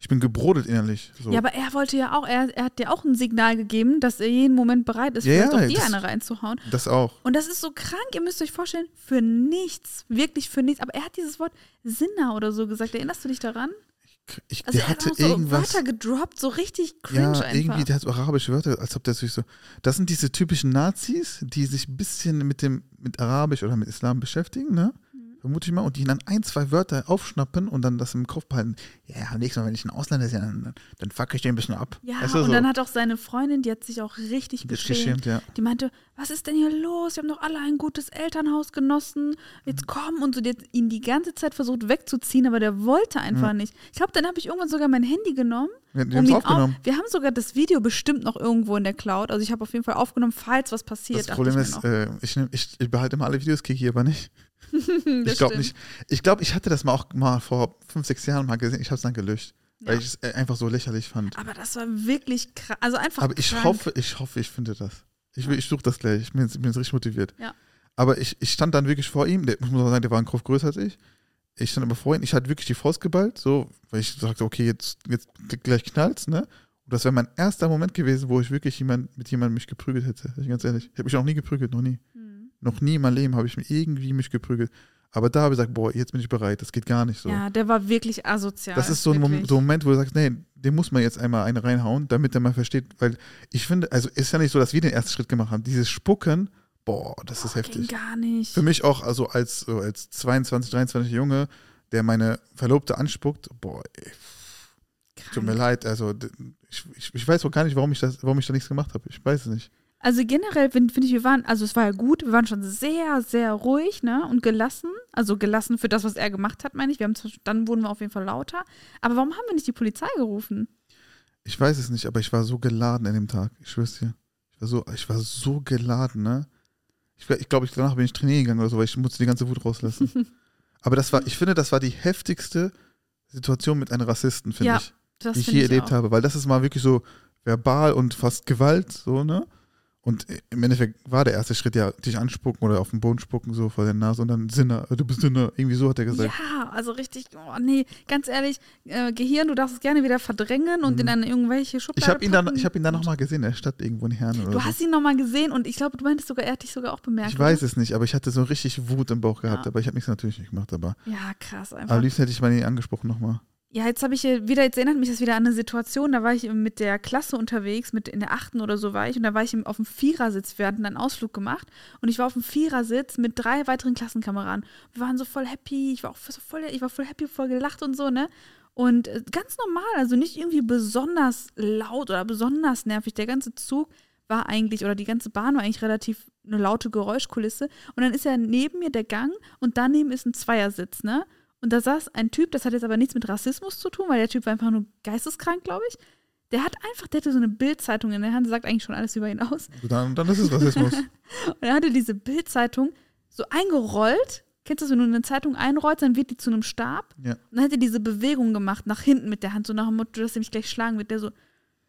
ich bin gebrodelt innerlich. So. Ja, aber er wollte ja auch, er, er hat dir auch ein Signal gegeben, dass er jeden Moment bereit ist, Ja, vielleicht ja, auch dir das- eine reinzuhauen. das auch. Und das ist so krank, ihr müsst euch vorstellen, für nichts, wirklich für nichts. Aber er hat dieses Wort Sinner oder so gesagt. Erinnerst du dich daran? Ich, Also der er hat hatte so irgendwas. Wörter gedroppt, so richtig cringe Ja, einfach. irgendwie, der hat so arabische Wörter, als ob der sich so. Das sind diese typischen Nazis, die sich ein bisschen mit dem, mit Arabisch oder mit Islam beschäftigen, ne? Mhm. Vermute ich mal, und die dann ein, zwei Wörter aufschnappen und dann das im Kopf behalten. Ja, am nächsten Mal, wenn ich ein Ausländer sehe, dann, dann fuck ich den ein bisschen ab. Ja, und so. dann hat auch seine Freundin, die hat sich auch richtig beschämt. ja. Die meinte, was ist denn hier los? Wir haben doch alle ein gutes Elternhaus genossen. Jetzt komm und so. Die hat ihn die ganze Zeit versucht wegzuziehen, aber der wollte einfach nicht. Ich glaube, dann habe ich irgendwann sogar mein Handy genommen. Wir, um ihn aufgenommen. Auf, wir haben sogar das Video bestimmt noch irgendwo in der Cloud. Also ich habe auf jeden Fall aufgenommen, falls was passiert. Das Problem ist, äh, ich, nehm, ich, ich behalte immer alle Videos, Kiki aber nicht. [LAUGHS] ich glaube nicht. Ich glaube, ich hatte das mal auch mal vor fünf, sechs Jahren mal gesehen. Ich habe es dann gelöscht, weil Ja. ich es äh, einfach so lächerlich fand. Aber das war wirklich krass. Also einfach Aber ich krank. hoffe, ich hoffe, ich finde das. Ich, will- ich suche das gleich. Ich bin, jetzt- bin jetzt richtig motiviert. Ja. Aber ich, ich stand dann wirklich vor ihm. Der, ich muss auch sagen, der war ein Kopf größer als ich. Ich stand aber vor ihm. Ich hatte wirklich die Faust geballt, so, weil ich sagte, okay, jetzt, jetzt gleich knallt's, ne? Und das wäre mein erster Moment gewesen, wo ich wirklich jemand, mit jemandem mich geprügelt hätte. Ich ganz ehrlich. Ich habe mich noch nie geprügelt, noch nie. Hm. Noch nie in meinem Leben habe ich mich irgendwie mich geprügelt. Aber da habe ich gesagt, boah, jetzt bin ich bereit. Das geht gar nicht so. Ja, der war wirklich asozial. Das ist so ein, Moment, so ein Moment, wo du sagst, nee, dem muss man jetzt einmal eine reinhauen, damit er mal versteht, weil ich finde, also ist ja nicht so, dass wir den ersten Schritt gemacht haben. Dieses Spucken, boah, das ist Boah, heftig. gar nicht. Für mich auch, also als, so als 22, 23 Junge, der meine Verlobte anspuckt, boah, ey, tut mir Krank. leid, also ich, ich, ich weiß auch gar nicht, warum ich das, warum ich da nichts gemacht habe. Ich weiß es nicht. Also generell finde find ich, wir waren, also es war ja gut, wir waren schon sehr, sehr ruhig, ne? Und gelassen. Also gelassen für das, was er gemacht hat, meine ich. Wir haben zwar- dann wurden wir auf jeden Fall lauter. Aber warum haben wir nicht die Polizei gerufen? Ich weiß es nicht, aber ich war so geladen an dem Tag. Ich schwör's dir. Ich war so, ich war so geladen, ne? Ich glaube, ich, glaub, ich, danach bin ich trainieren gegangen oder so, weil ich musste die ganze Wut rauslassen. [LAUGHS] aber das war, ich finde, das war die heftigste Situation mit einem Rassisten, finde Ja, ich, die ich je erlebt auch. habe. Weil das ist mal wirklich so verbal und fast Gewalt, so, ne? Und im Endeffekt war der erste Schritt ja, dich anspucken oder auf den Boden spucken, so vor der Nase und dann Sinner, du bist Sinner, irgendwie so hat er gesagt. Ja, also richtig, oh nee, ganz ehrlich, äh, Gehirn, du darfst es gerne wieder verdrängen und Mhm. in eine irgendwelche Schublade Ich habe ihn dann, ich habe ihn dann nochmal gesehen, er stand irgendwo in Herren oder Du so. hast ihn nochmal gesehen und ich glaube, du meintest sogar, er hat dich sogar auch bemerkt. Ich weiß es nicht, aber ich hatte so richtig Wut im Bauch gehabt, Ja. aber ich habe nichts natürlich nicht gemacht, aber? Ja, krass am einfach. liebsten hätte ich mal ihn angesprochen nochmal. Ja, jetzt habe ich wieder, jetzt erinnert mich das wieder an eine Situation, da war ich mit der Klasse unterwegs, mit in der achten oder so war ich und da war ich auf dem Vierersitz, wir hatten einen Ausflug gemacht und ich war auf dem Vierersitz mit drei weiteren Klassenkameraden. Wir waren so voll happy, ich war auch so voll, ich war voll happy, voll gelacht und so, ne? Und äh, ganz normal, also nicht irgendwie besonders laut oder besonders nervig. Der ganze Zug war eigentlich, oder die ganze Bahn war eigentlich relativ eine laute Geräuschkulisse. Und dann ist ja neben mir der Gang und daneben ist ein Zweiersitz, ne? Und da saß ein Typ, das hat jetzt aber nichts mit Rassismus zu tun, weil der Typ war einfach nur geisteskrank, glaube ich. Der hat einfach, der hatte so eine Bildzeitung in der Hand, sagt eigentlich schon alles über ihn aus. Dann, dann ist es Rassismus. [LAUGHS] Und er hatte diese Bildzeitung so eingerollt. Kennst du das, wenn du eine Zeitung einrollst, dann wird die zu einem Stab? Ja. Und dann hat er diese Bewegung gemacht, nach hinten mit der Hand, so nach dem Motto, dass er mich gleich schlagen wird. Der so,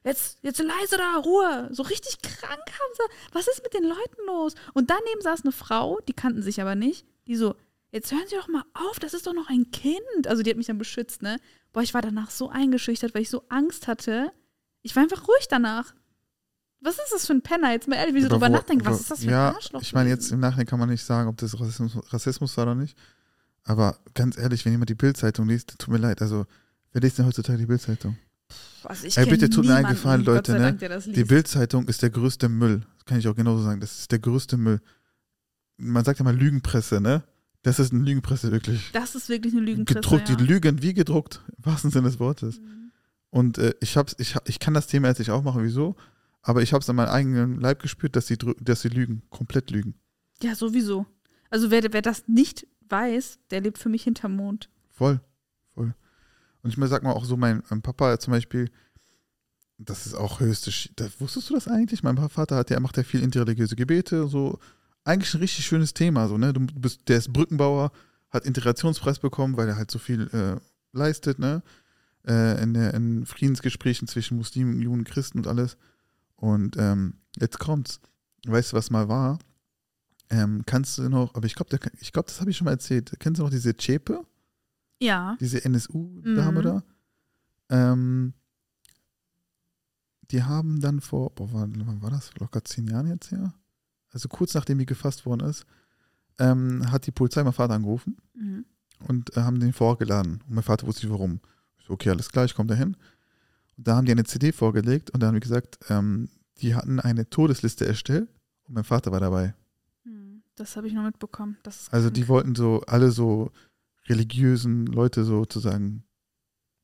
jetzt, jetzt leise da, Ruhe. So richtig krank haben sie. Was ist mit den Leuten los? Und daneben saß eine Frau, die kannten sich aber nicht, die so, jetzt hören Sie doch mal auf, das ist doch noch ein Kind. Also die hat mich dann beschützt, ne? Boah, ich war danach so eingeschüchtert, weil ich so Angst hatte. Ich war einfach ruhig danach. Was ist das für ein Penner? Jetzt mal ehrlich, wie Aber drüber nachdenke, was ist das für ein ja, Arschloch? Ich meine, jetzt im Nachhinein kann man nicht sagen, ob das Rassismus, Rassismus war oder nicht. Aber ganz ehrlich, wenn jemand die Bildzeitung liest, tut mir leid. Also, wer liest denn heutzutage die Bildzeitung? Also ich Ey, bitte tut mir einen Gefallen, Leute, ne? Dank, Die. Bildzeitung ist der größte Müll. Das kann ich auch genauso sagen. Das ist der größte Müll. Man sagt ja mal Lügenpresse, ne? Das ist eine Lügenpresse, wirklich. Das ist wirklich eine Lügenpresse. gedruckt, ja. die lügen wie gedruckt, im wahrsten Sinne des Wortes. Mhm. Und äh, ich, hab's, ich, ich kann das Thema jetzt nicht aufmachen, wieso? Aber ich habe es an meinem eigenen Leib gespürt, dass sie, dass sie lügen, komplett lügen. Ja, sowieso. Also wer, wer das nicht weiß, der lebt für mich hinterm Mond. Voll, voll. Und ich mir sag mal auch so, mein, mein Papa zum Beispiel, das ist auch höchste, Sch- das, wusstest du das eigentlich? Mein Vater hat, der macht ja viel interreligiöse Gebete, so eigentlich ein richtig schönes Thema, so ne. Du bist, der ist Brückenbauer, hat Integrationspreis bekommen, weil er halt so viel äh, leistet, ne, äh, in, der, in Friedensgesprächen zwischen Muslimen, Juden, Christen und alles. Und ähm, jetzt kommt's. Weißt du, was mal war? Ähm, kannst du noch, aber ich glaube, ich glaube, das habe ich schon mal erzählt. Kennst du noch diese Chepe? Ja. diese NSU-Dame Mhm. da, ähm, die haben dann vor, boah, wann, war das? Locker zehn Jahren jetzt her? Also kurz nachdem die gefasst worden ist, ähm, hat die Polizei meinen Vater angerufen Mhm. und äh, haben den vorgeladen. Und mein Vater wusste nicht warum. Ich so, okay, alles klar, ich komme dahin. Und da haben die eine CD vorgelegt und da haben die gesagt, ähm, die hatten eine Todesliste erstellt und mein Vater war dabei. Mhm. Das habe ich noch mitbekommen. Also die wollten so alle so religiösen Leute sozusagen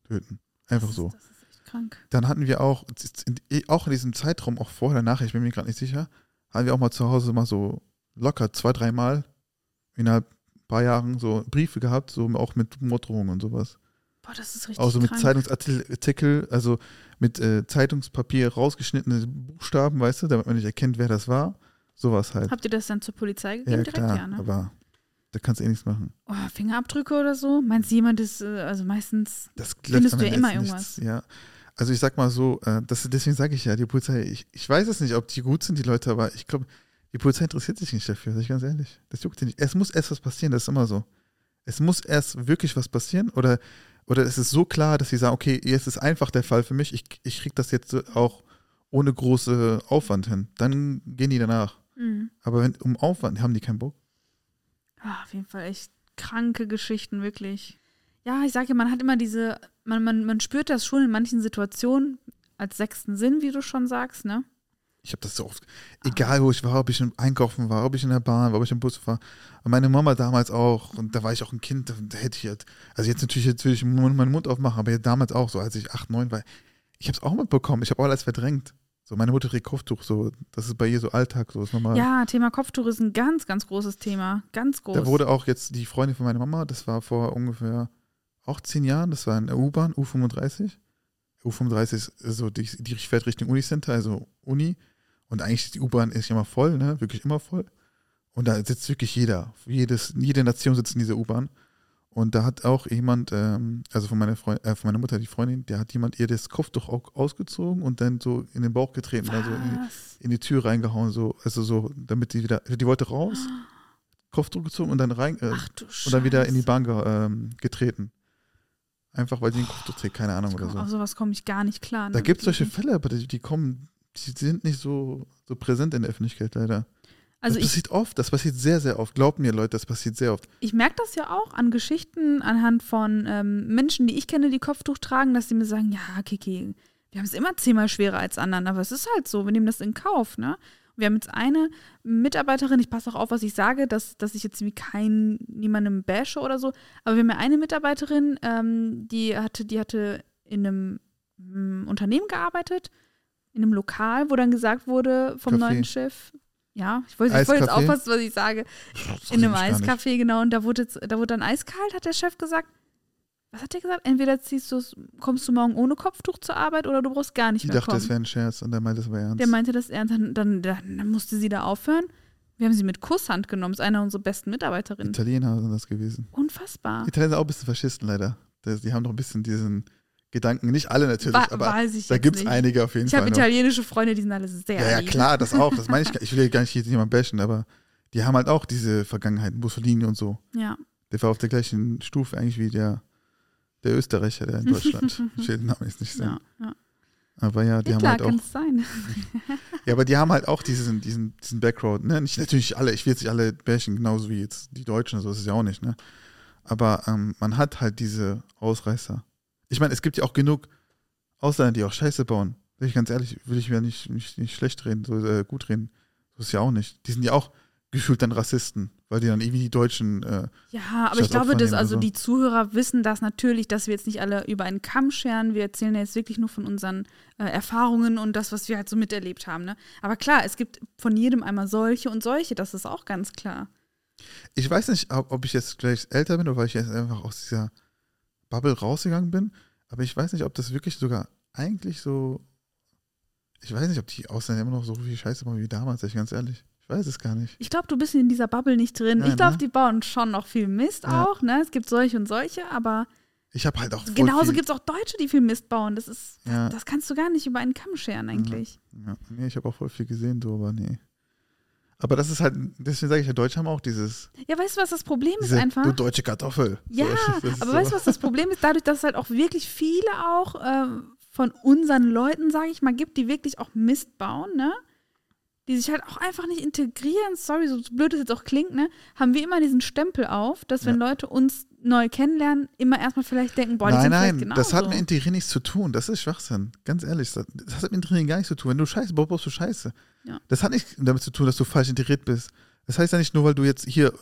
töten. Einfach das so. Ist, das ist echt krank. Dann hatten wir auch, in- auch in diesem Zeitraum, auch vorher, nachher, ich bin mir gerade nicht sicher, hatten wir auch mal zu Hause mal so locker zwei, dreimal innerhalb ein paar Jahren so Briefe gehabt, so auch mit Morddrohungen und sowas. Boah, das ist richtig Auch so mit krank. Zeitungsartikel, also mit äh, Zeitungspapier rausgeschnittene Buchstaben, weißt du, damit man nicht erkennt, wer das war. Sowas halt. Habt ihr das dann zur Polizei gegeben? Ja, Direkt, klar, ja, ne? aber da kannst du eh nichts machen. Oh, Fingerabdrücke oder so? Meinst du, jemand ist, äh, also meistens. Das Findest du ja immer ist irgendwas. ja. Also ich sag mal so, äh, das, deswegen sage ich ja, die Polizei, ich, ich weiß es nicht, ob die gut sind, die Leute, aber ich glaube, die Polizei interessiert sich nicht dafür, sag ich ganz ehrlich. Das juckt sie nicht. Es muss erst was passieren, das ist immer so. Es muss erst wirklich was passieren oder, oder es ist so klar, dass sie sagen, okay, jetzt ist einfach der Fall für mich, ich, ich krieg das jetzt auch ohne große Aufwand hin. Dann gehen die danach. Mhm. Aber wenn, um Aufwand haben die keinen Bock. Ah, auf jeden Fall echt kranke Geschichten, wirklich. Ja, ich sage ja, man hat immer diese, man, man, man spürt das schon in manchen Situationen als sechsten Sinn, wie du schon sagst, ne? Ich habe das so oft, egal wo ich war, ob ich im Einkaufen war, ob ich in der Bahn war, ob ich im Bus war. Und meine Mama damals auch, und da war ich auch ein Kind, da, hätte ich halt, also jetzt natürlich, jetzt will ich meinen Mund aufmachen, aber damals auch so, als ich acht, neun war, ich habe es auch mitbekommen, ich habe auch alles verdrängt. So, meine Mutter trägt Kopftuch, so, das ist bei ihr so Alltag, so ist normal. Ja, Thema Kopftuch ist ein ganz, ganz großes Thema. Ganz groß. Da wurde auch jetzt die Freundin von meiner Mama, das war vor ungefähr auch zehn Jahren, das war in der U-Bahn, U35. U35 ist so, die, die fährt Richtung Unicenter, also Uni. Und eigentlich ist die U-Bahn ist immer voll, ne? Wirklich immer voll. Und da sitzt wirklich jeder. Jedes, jede Nation sitzt in dieser U-Bahn. Und da hat auch jemand, ähm, also von meiner, Freund, äh, von meiner Mutter, die Freundin, der hat jemand ihr das Kopftuch auch ausgezogen und dann so in den Bauch getreten, also in, in, die Tür reingehauen, so, also so, damit die wieder, die wollte raus, Kopftuch gezogen und dann rein äh, und dann wieder in die Bahn ge, ähm, getreten. Einfach weil sie den Kopftuch trägt, keine Ahnung oder so. Auf sowas komme ich gar nicht klar. Ne? Da gibt es solche Fälle, aber die, die kommen, die sind nicht so, so präsent in der Öffentlichkeit leider. Also das passiert oft, das passiert sehr, sehr oft. Glaubt mir, Leute, das passiert sehr oft. Ich merke das ja auch an Geschichten anhand von ähm, Menschen, die ich kenne, die Kopftuch tragen, dass sie mir sagen, ja, Kiki, wir haben es immer zehnmal schwerer als anderen, aber es ist halt so, wir nehmen das in Kauf, ne? Wir haben jetzt eine Mitarbeiterin, ich passe auch auf, was ich sage, dass, dass ich jetzt wie kein niemandem bashe oder so, aber wir haben ja eine Mitarbeiterin, ähm, die hatte, die hatte in einem m, mm, Unternehmen gearbeitet, in einem Lokal, wo dann gesagt wurde vom Kaffee. neuen Chef, ja, ich wollte, ich wollte jetzt aufpassen, was ich sage. In einem Eiscafé, genau. Und da wurde, da wurde dann eiskalt, hat der Chef gesagt. Was hat er gesagt? Entweder ziehst du kommst du morgen ohne Kopftuch zur Arbeit oder du brauchst gar nicht ich mehr dachte, kommen. das wäre ein Scherz und der meinte das war ernst. Der meinte das ernst. Dann, dann, dann, musste sie da aufhören. Wir haben sie mit Kusshand genommen. Das ist einer unserer besten Mitarbeiterinnen. Italiener sind das gewesen. Unfassbar. Italiener sind auch ein bisschen Faschisten leider. Die haben doch ein bisschen diesen Gedanken. Nicht alle natürlich, Wa aber da gibt es einige auf jeden ich Fall. Ich habe italienische Freunde, die sind alle sehr. Ja, ja, klar, das auch. Das [LAUGHS] meine ich. Ich will ja gar nicht jetzt jemand bashen, aber die haben halt auch diese Vergangenheit, Mussolini und so. Ja. Der war auf der gleichen Stufe eigentlich wie der, der Österreicher, der in Deutschland. [LAUGHS] ich will den Namen jetzt nicht sagen. Ja, ja. Aber ja, die Hitler haben halt auch. Sein. [LAUGHS] ja, aber die haben halt auch diesen, diesen, diesen Background, ne? Nicht natürlich alle, ich will jetzt nicht alle bashen, genauso wie jetzt die Deutschen, so ist es ja auch nicht, ne? Aber ähm, man hat halt diese Ausreißer. Ich meine, es gibt ja auch genug Ausländer, die auch Scheiße bauen. Will ich ganz ehrlich, will ich mir nicht, nicht, nicht schlecht reden, so äh, gut reden. So ist ja auch nicht. Die sind ja auch gefühlt dann Rassisten, weil die dann irgendwie die Deutschen. Äh, ja, aber ich glaube, dass also so. die Zuhörer wissen das natürlich, dass wir jetzt nicht alle über einen Kamm scheren. Wir erzählen ja jetzt wirklich nur von unseren äh, Erfahrungen und das, was wir halt so miterlebt haben. Ne? Aber klar, es gibt von jedem einmal solche und solche, das ist auch ganz klar. Ich weiß nicht, ob, ob ich jetzt gleich älter bin oder weil ich jetzt einfach aus dieser Bubble rausgegangen bin. Aber ich weiß nicht, ob das wirklich sogar eigentlich so. Ich weiß nicht, ob die Ausländer immer noch so viel Scheiße machen wie damals, ich ganz ehrlich. Ich weiß es gar nicht. Ich glaube, du bist in dieser Bubble nicht drin. Ja, ich glaube, ne? die bauen schon noch viel Mist ja. auch, ne? Es gibt solche und solche, aber. Ich habe halt auch. Genauso gibt es auch Deutsche, die viel Mist bauen. Das ist. Ja. Das kannst du gar nicht über einen Kamm scheren, eigentlich. Ja, nee, ich habe auch voll viel gesehen, so, aber nee. Aber das ist halt, deswegen sage ich ja, Deutsche haben auch dieses. Ja, weißt du, was das Problem ist einfach? Du deutsche Kartoffel. Ja, [LAUGHS] so, aber so. weißt du, was das Problem ist? Dadurch, dass es halt auch wirklich viele auch äh, von unseren Leuten, sage ich mal, gibt, die wirklich auch Mist bauen, ne? Die sich halt auch einfach nicht integrieren, sorry, so blöd es jetzt auch klingt, ne? Haben wir immer diesen Stempel auf, dass wenn ja. Leute uns neu kennenlernen, immer erstmal vielleicht denken, boah, die nein, sind nein, genauso. das hat mit Integrieren nichts zu tun. Das ist Schwachsinn. Ganz ehrlich, das, das hat mit Integrieren gar nichts zu tun. Wenn du scheiße baust, brauchst du scheiße. Ja. Das hat nichts damit zu tun, dass du falsch integriert bist. Das heißt ja nicht nur, weil du jetzt hier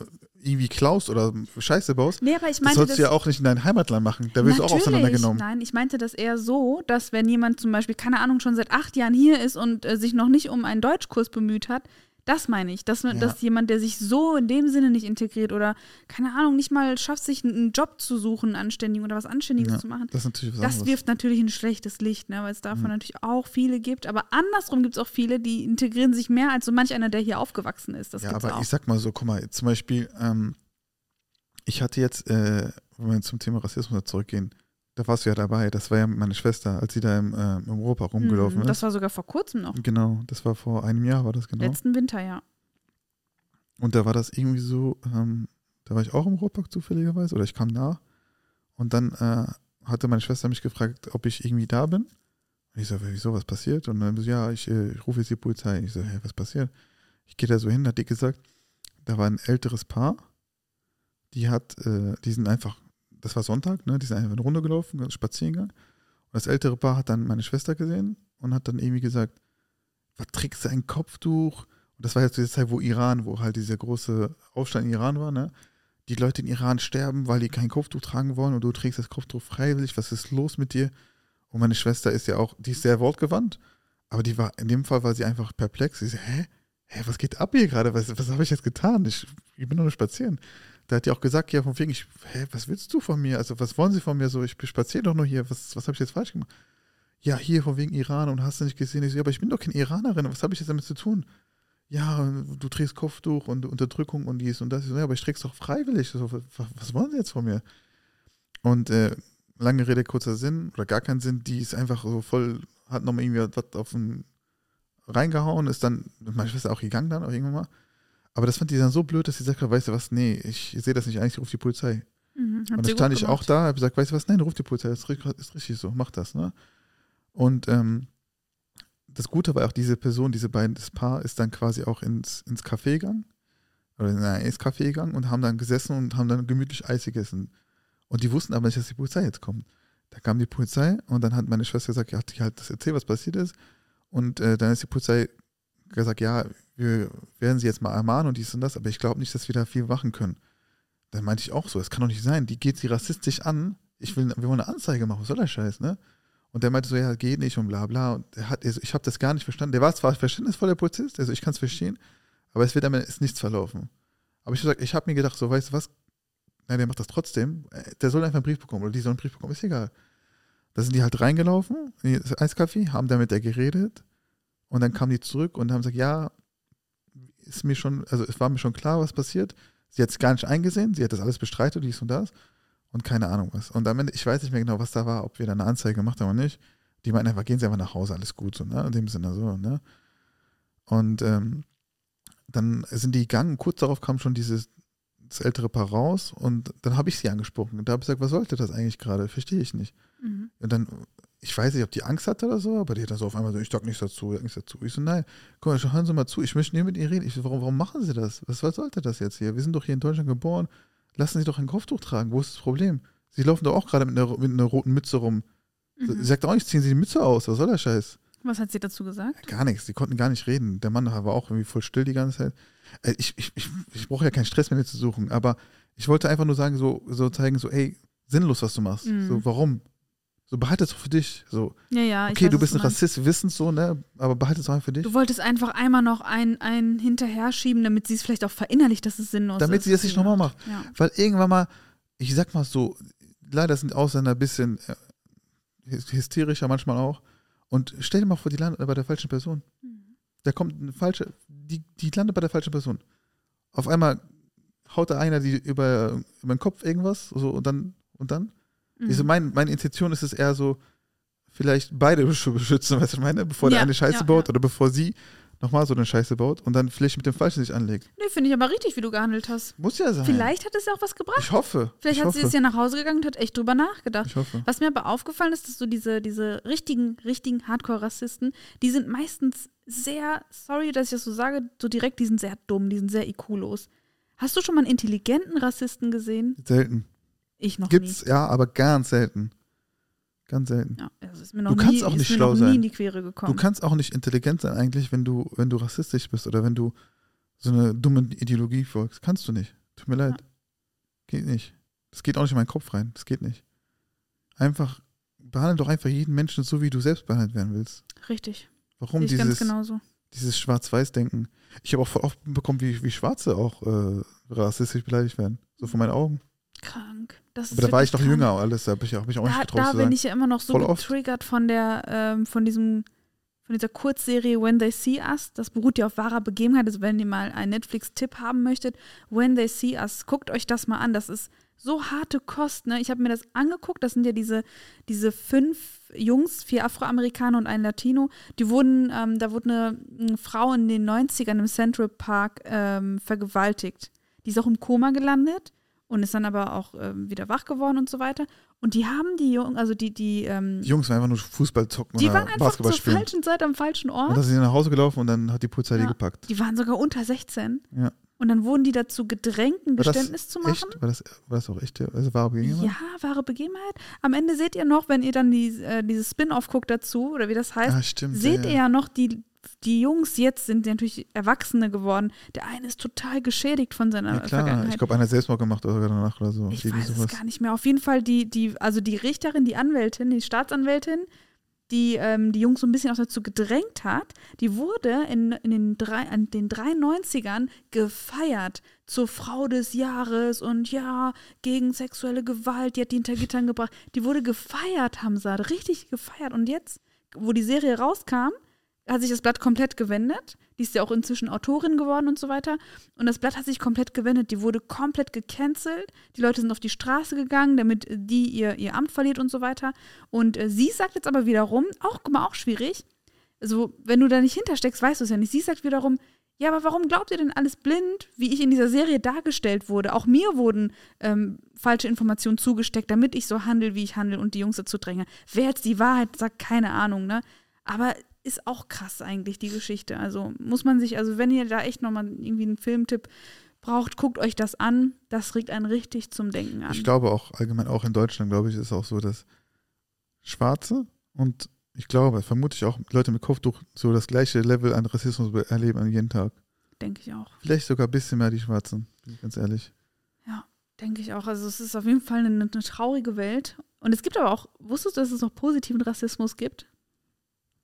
irgendwie klaust oder Scheiße baust. Nee, aber ich meinte, das sollst du ja auch nicht in dein Heimatland machen. Da wirst du auch auseinandergenommen. Nein, ich meinte das eher so, dass wenn jemand zum Beispiel, keine Ahnung, schon seit acht Jahren hier ist und äh, sich noch nicht um einen Deutschkurs bemüht hat, das meine ich, dass, ja. dass jemand, der sich so in dem Sinne nicht integriert oder, keine Ahnung, nicht mal schafft, sich einen Job zu suchen, einen anständigen oder was Anständiges ja, zu machen. Das, das wirft natürlich ein schlechtes Licht, ne, weil es davon mhm. natürlich auch viele gibt. Aber andersrum gibt es auch viele, die integrieren sich mehr als so manch einer, der hier aufgewachsen ist. Das ja, aber auch. ich sag mal so, guck mal, zum Beispiel, ähm, ich hatte jetzt, äh, wenn wir zum Thema Rassismus zurückgehen, da warst du ja dabei. Das war ja meine Schwester, als sie da im, äh, im Europa rumgelaufen mhm, ist. Das war sogar vor kurzem noch. Genau, das war vor einem Jahr, war das genau. Letzten Winter, ja. Und da war das irgendwie so, ähm, da war ich auch im Ruhrpark zufälligerweise oder ich kam nach und dann äh, hatte meine Schwester mich gefragt, ob ich irgendwie da bin. Und ich so, wieso, was passiert? Und dann so, ja, ich, äh, ich rufe jetzt die Polizei. Ich so, hä, was passiert? Ich gehe da so hin, hat die gesagt, da war ein älteres Paar, die hat, äh, die sind einfach, das war Sonntag, ne, die sind einfach eine Runde gelaufen, Spaziergang. Und das ältere Paar hat dann meine Schwester gesehen und hat dann irgendwie gesagt, was trägst du ein Kopftuch? Und das war jetzt die Zeit, wo Iran, wo halt dieser große Aufstand in Iran war, ne? Die Leute in Iran sterben, weil die kein Kopftuch tragen wollen und du trägst das Kopftuch freiwillig. Was ist los mit dir? Und meine Schwester ist ja auch, die ist sehr wortgewandt, Aber die war, in dem Fall war sie einfach perplex. Sie so, hä? Hä, was geht ab hier gerade? Was, was habe ich jetzt getan? Ich, ich bin nur spazieren. Da hat die auch gesagt, ja, von wegen, ich, hä, was willst du von mir? Also, was wollen sie von mir? So, ich spaziere doch nur hier. Was, was habe ich jetzt falsch gemacht? Ja, hier, von wegen Iran und hast du nicht gesehen? Ich so, ja, aber ich bin doch keine Iranerin. Was habe ich jetzt damit zu tun? Ja, du trägst Kopftuch und Unterdrückung und dies und das. So, ja, aber ich träg's doch freiwillig. So, was, was wollen sie jetzt von mir? Und äh, lange Rede, kurzer Sinn oder gar keinen Sinn, die ist einfach so voll, hat nochmal irgendwie was auf den reingehauen, ist dann mit meiner Schwester auch gegangen dann auch irgendwann mal. Aber das fand die dann so blöd, dass sie sagt, weißt du was, nee, ich sehe das nicht eigentlich, ich rufe die Polizei. Mhm, hat Und dann stand ich auch gemacht. da, habe gesagt, weißt du was, nein, ruf die Polizei, das ist, ri- ist richtig so, mach das, ne? Und ähm, das Gute war auch, diese Person, diese beiden, das Paar ist dann quasi auch ins, ins Café gegangen, oder in ein Eiscafé gegangen und haben dann gesessen und haben dann gemütlich Eis gegessen. Und die wussten aber nicht, dass die Polizei jetzt kommt. Da kam die Polizei und dann hat meine Schwester gesagt, ja, hat die halt das erzählt, was passiert ist. Und äh, dann ist die Polizei gesagt, ja, wir werden sie jetzt mal ermahnen und dies und das, aber ich glaube nicht, dass wir da viel machen können. Dann meinte ich auch so, das kann doch nicht sein. Die geht sie rassistisch an. Ich will, wir wollen eine Anzeige machen, was soll der Scheiß, ne? Und der meinte so, ja, geht nicht und bla bla. Und er hat, also ich habe das gar nicht verstanden. Der war zwar verständnisvoll, der Polizist, also ich kann es verstehen, aber es wird am Ende ist nichts verlaufen. Aber ich gesagt, ich habe mir gedacht, so, weißt du was? Nein, der macht das trotzdem. Äh, Der soll einfach einen Brief bekommen oder die sollen einen Brief bekommen, ist egal. Da sind die halt reingelaufen in das Eiskaffee, haben da mit der geredet und dann kamen die zurück und haben gesagt, ja, ist mir schon, also es war mir schon klar, was passiert. Sie hat es gar nicht eingesehen, sie hat das alles bestreitet, dies und das und keine Ahnung was. Und am Ende, ich weiß nicht mehr genau, was da war, ob wir da eine Anzeige gemacht haben oder nicht. Die meinten einfach, gehen Sie einfach nach Hause, alles gut, so, ne? In dem Sinne so, ne? Und ähm, dann sind die gegangen, kurz darauf kam schon dieses das ältere Paar raus und dann habe ich sie angesprochen. Und da habe ich gesagt, was sollte das eigentlich gerade? Verstehe ich nicht. Mhm. Und dann, ich weiß nicht, ob die Angst hatte oder so, aber die hat dann so auf einmal so, ich sag nichts dazu, ich sag nichts dazu. Ich so, nein, guck mal, hören Sie mal zu, ich möchte nicht mit Ihnen reden. Ich so, warum, warum machen Sie das? Was, was sollte das jetzt hier? Wir sind doch hier in Deutschland geboren. Lassen Sie doch ein Kopftuch tragen. Wo ist das Problem? Sie laufen doch auch gerade mit einer, mit einer roten Mütze rum. Sie Mhm. sagt auch nicht, ziehen Sie die Mütze aus. Was soll der Scheiß? Was hat sie dazu gesagt? Gar nichts. Die konnten gar nicht reden. Der Mann war auch irgendwie voll still die ganze Zeit. Äh, Ich, ich, ich, ich brauche ja keinen Stress mit dir zu suchen, aber ich wollte einfach nur sagen, so, so zeigen, so, ey, sinnlos, was du machst. Mhm. So, warum? So, behalte es für dich. So, Ja, ja. okay, weiß, du bist ein. Rassist, wir wissen es so, ne? Aber behalte es doch einfach für dich. Du wolltest einfach einmal noch ein, ein hinterher schieben, damit sie es vielleicht auch verinnerlicht, dass es sinnlos ist. Damit sie das nicht nochmal macht. Ja. Weil irgendwann mal, ich sag mal so, leider sind Ausländer ein bisschen äh, hys- hysterischer manchmal auch. Und stell dir mal vor, die landen bei der falschen Person. Mhm. Da kommt eine falsche, die, die landet bei der falschen Person. Auf einmal haut da einer die über, über den Kopf irgendwas, so und dann, und dann. Mhm. Ich so, mein, meine Intention ist es eher so, vielleicht beide [LAUGHS] besch- beschützen, weißt du, was ich meine, bevor der Ja, eine Scheiße ja, baut ja. oder bevor sie nochmal so eine Scheiße baut und dann vielleicht mit dem Falschen sich anlegt. Nee, finde ich aber richtig, wie du gehandelt hast. Muss ja sein. Vielleicht hat es ja auch was gebracht. Ich hoffe. Vielleicht ich hat hoffe. sie jetzt ja nach Hause gegangen und hat echt drüber nachgedacht. Ich hoffe. Was mir aber aufgefallen ist, dass so diese, diese richtigen, richtigen Hardcore-Rassisten, die sind meistens sehr, sorry, dass ich das so sage, so direkt, die sind sehr dumm, die sind sehr IQ-los. Hast du schon mal einen intelligenten Rassisten gesehen? Selten. Ich noch Gibt's, ja, aber ganz selten. Ganz selten. nie. Ja, das ist mir noch Du kannst nie, auch nicht schlau nie sein. in die Quere gekommen. Du kannst auch nicht intelligent sein eigentlich, wenn du, wenn du rassistisch bist oder wenn du so eine dumme Ideologie folgst. Kannst du nicht. Tut mir leid. Geht nicht. Das geht auch nicht in meinen Kopf rein. Das geht nicht. Einfach, behandle doch einfach jeden Menschen so, wie du selbst behandelt werden willst. Richtig. Warum Sehe ich dieses, genauso. dieses Schwarz-Weiß-Denken? Ich habe auch voll oft bekommen, wie, wie Schwarze auch äh, rassistisch beleidigt werden. So von meinen Augen. Krank. Das Aber da war ich krank. jünger, alles. Da habe ich, hab ich auch nicht Da, getraut da bin ich ja immer noch so Voll oft. getriggert von der, ähm, von diesem, von dieser Kurzserie When They See Us. Das beruht ja auf wahrer Begebenheit. Also wenn ihr mal einen Netflix-Tipp haben möchtet, When They See Us, guckt euch das mal an. Das ist so harte Kost. Ne? Ich habe mir das angeguckt. Das sind ja diese, diese fünf Jungs, vier Afroamerikaner und ein Latino. Die wurden, ähm, da wurde eine, eine Frau in den 90ern im Central Park ähm, vergewaltigt. Die ist auch im Koma gelandet und ist dann aber auch ähm, wieder wach geworden und so weiter. Und die haben die Jungen, also die, die, ähm, Die Jungs waren einfach nur Fußball zocken die waren einfach zur falschen Zeit am falschen Und Ort. dann sind sie nach Hause gelaufen und dann hat die Polizei die Ja. gepackt. Die waren sogar unter 16. Ja. Und dann wurden die dazu gedrängt, ein War Geständnis zu machen. Echt? War das, war das auch echt? Also war Begebenheit? Ja, wahre Begebenheit. Am Ende seht ihr noch, wenn ihr dann die, äh, dieses Spin-off guckt dazu, oder wie das heißt, Ah, stimmt. seht ja, ihr ja noch, die, die Jungs jetzt sind natürlich Erwachsene geworden. Der eine ist total geschädigt von seiner Ja, klar. Vergangenheit. Ich glaube, einer hat Selbstmord gemacht oder danach oder so. Ich weiß es sowas. gar nicht mehr. Auf jeden Fall die, die, also die Richterin, die Anwältin, die Staatsanwältin, die ähm, die Jungs so ein bisschen auch dazu gedrängt hat, die wurde in, in den, drei, an den 93ern gefeiert zur Frau des Jahres und ja, gegen sexuelle Gewalt, die hat die hinter Gittern gebracht. Die wurde gefeiert, Hamza, richtig gefeiert. Und jetzt, wo die Serie rauskam, hat sich das Blatt komplett gewendet. Die ist ja auch inzwischen Autorin geworden und so weiter. Und das Blatt hat sich komplett gewendet. Die wurde komplett gecancelt. Die Leute sind auf die Straße gegangen, damit die ihr, ihr Amt verliert und so weiter. Und äh, sie sagt jetzt aber wiederum, auch, guck mal, auch schwierig. Also, wenn du da nicht hintersteckst, weißt du es ja nicht. Sie sagt wiederum, ja, aber warum glaubt ihr denn alles blind, wie ich in dieser Serie dargestellt wurde? Auch mir wurden ähm, falsche Informationen zugesteckt, damit ich so handle, wie ich handle und die Jungs dazu dränge. Wer jetzt die Wahrheit sagt, keine Ahnung, ne? Aber ist auch krass eigentlich, die Geschichte. Also muss man sich, also wenn ihr da echt nochmal irgendwie einen Filmtipp braucht, guckt euch das an. Das regt einen richtig zum Denken an. Ich glaube auch, allgemein auch in Deutschland, glaube ich, ist auch so, dass Schwarze und ich glaube, vermute ich auch Leute mit Kopftuch so das gleiche Level an Rassismus erleben an jeden Tag. Denke ich auch. Vielleicht sogar ein bisschen mehr die Schwarzen, bin ich ganz ehrlich. Ja, denke ich auch. Also es ist auf jeden Fall eine, eine traurige Welt. Und es gibt aber auch, wusstest du, dass es noch positiven Rassismus gibt?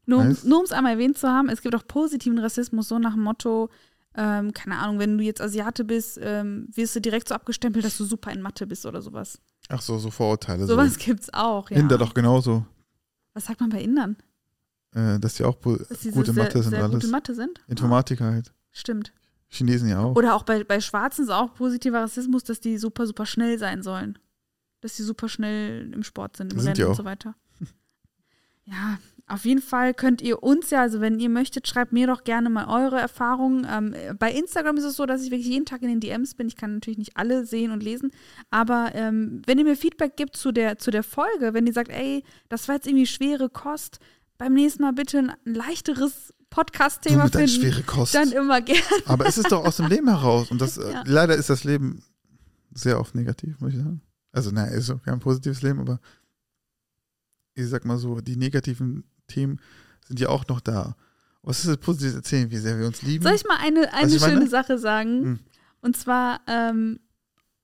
Nur, Heißt? nur um es einmal erwähnt zu haben, es gibt auch positiven Rassismus, so nach dem Motto, ähm, keine Ahnung, wenn du jetzt Asiate bist, ähm, wirst du direkt so abgestempelt, dass du super in Mathe bist oder sowas. Ach so, so Vorurteile. Sowas so. gibt's auch, ja. Inder doch genauso. Was sagt man bei Indern? Äh, dass die auch Dass gute sehr, Mathe sind sehr alles. gute Mathe sind? Informatiker halt. Ja, stimmt. Chinesen ja auch. Oder auch bei, bei Schwarzen ist auch positiver Rassismus, dass die super, super schnell sein sollen. Dass die super schnell im Sport sind, im Sind Rennen und so weiter. [LAUGHS] Ja, auf jeden Fall könnt ihr uns ja, also wenn ihr möchtet, schreibt mir doch gerne mal eure Erfahrungen. Ähm, bei Instagram ist es so, dass ich wirklich jeden Tag in den DMs bin. Ich kann natürlich nicht alle sehen und lesen. Aber ähm, wenn ihr mir Feedback gibt zu der, zu der Folge, wenn ihr sagt, ey, das war jetzt irgendwie schwere Kost, beim nächsten Mal bitte ein leichteres Podcast-Thema finden, schwere Kost. dann immer gerne. Aber es ist doch aus dem Leben heraus. Und das, [LAUGHS] äh, Ja. leider ist das Leben sehr oft negativ, muss ich sagen. Also, naja, also, wir haben ein positives Leben, aber ich sag mal so, die negativen Themen sind ja auch noch da. Was ist das Positives erzählen, wie sehr wir uns lieben? Soll ich mal eine, eine ich meine? schöne Sache sagen? Hm. Und zwar ähm,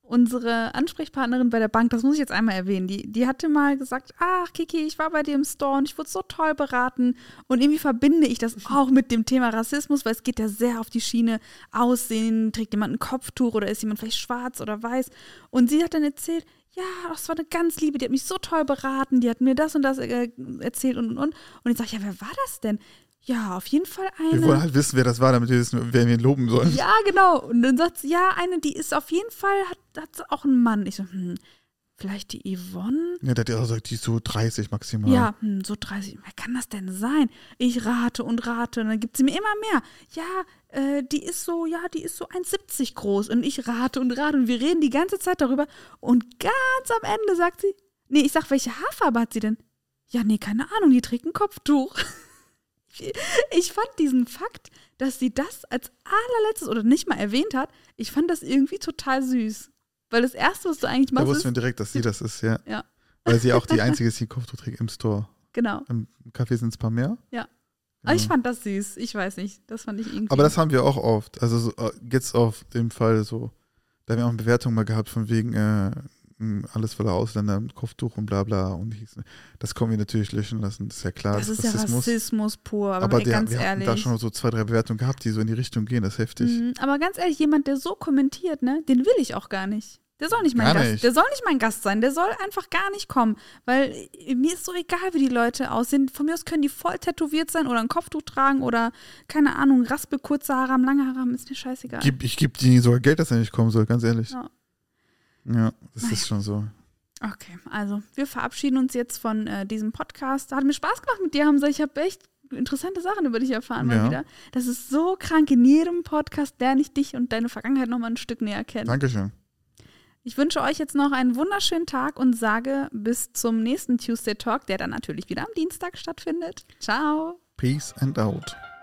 unsere Ansprechpartnerin bei der Bank, das muss ich jetzt einmal erwähnen, die, die hatte mal gesagt, ach Kiki, ich war bei dir im Store und ich wurde so toll beraten. Und irgendwie verbinde ich das auch mit dem Thema Rassismus, weil es geht ja sehr auf die Schiene Aussehen, trägt jemand ein Kopftuch oder ist jemand vielleicht schwarz oder weiß. Und sie hat dann erzählt, ja, das war eine ganz liebe, die hat mich so toll beraten, die hat mir das und das äh, erzählt und und und. Und ich sage, ja, wer war das denn? Ja, auf jeden Fall eine. wir wollen halt wissen, wer das war, damit wir wissen, wer wir loben sollen. Ja, genau. Und dann sagt sie, ja, eine, die ist auf jeden Fall, hat, hat auch einen Mann. Ich so, hm, vielleicht die Yvonne? Ja, der hat ja gesagt, die ist so 30 maximal. Ja, hm, so 30. Wer kann das denn sein? Ich rate und rate und dann gibt sie mir immer mehr. Ja, äh, die ist so, ja, die ist so 1,70 groß und ich rate und rate und wir reden die ganze Zeit darüber und ganz am Ende sagt sie, nee, ich sag, welche Haarfarbe hat sie denn? Ja, nee, keine Ahnung, die trägt ein Kopftuch. [LAUGHS] Ich fand diesen Fakt, dass sie das als allerletztes oder nicht mal erwähnt hat, ich fand das irgendwie total süß. Weil das Erste, was du eigentlich Da machst, wussten wir direkt, dass sie das ist, ja. Ja. Weil sie auch die [LAUGHS] einzige ist, die Kopftuch trägt im Store. genau. Im Café sind es ein paar mehr. Ja. Genau. Aber ich fand das süß. Ich weiß nicht. Das fand ich irgendwie. Aber das haben wir auch oft. Also so, äh, jetzt auf dem Fall so, da haben wir auch eine Bewertung mal gehabt von wegen äh, alles voller Ausländer mit Kopftuch und bla bla und das können wir natürlich löschen lassen, das ist ja klar. das ist ja Rassismus pur. Aber, Aber ey, der, ganz wir ehrlich. da schon so zwei, drei Bewertungen gehabt, die so in die Richtung gehen, das ist heftig. Mhm, aber ganz ehrlich, jemand, der so kommentiert, ne, den will ich auch gar nicht. Der soll nicht mein Gar Gast. nicht. Der soll nicht mein Gast sein. Der soll einfach gar nicht kommen. Weil äh, mir ist so egal, wie die Leute aussehen. Von mir aus können die voll tätowiert sein oder ein Kopftuch tragen oder, keine Ahnung, Raspel, kurze Haare haben, lange Haare haben, ist mir scheißegal. Ich gebe denen sogar Geld, dass er nicht kommen soll, ganz ehrlich. Ja. Ja, das Naja. ist schon so. Okay, also wir verabschieden uns jetzt von äh, diesem Podcast. Hat mir Spaß gemacht mit dir, Hamza. Ich habe echt interessante Sachen über dich erfahren mal Ja. wieder. Das ist so krank. In jedem Podcast lerne ich dich und deine Vergangenheit nochmal ein Stück näher kennen. Dankeschön. Ich wünsche euch jetzt noch einen wunderschönen Tag und sage bis zum nächsten Tuesday Talk, der dann natürlich wieder am Dienstag stattfindet. Ciao. Peace and out.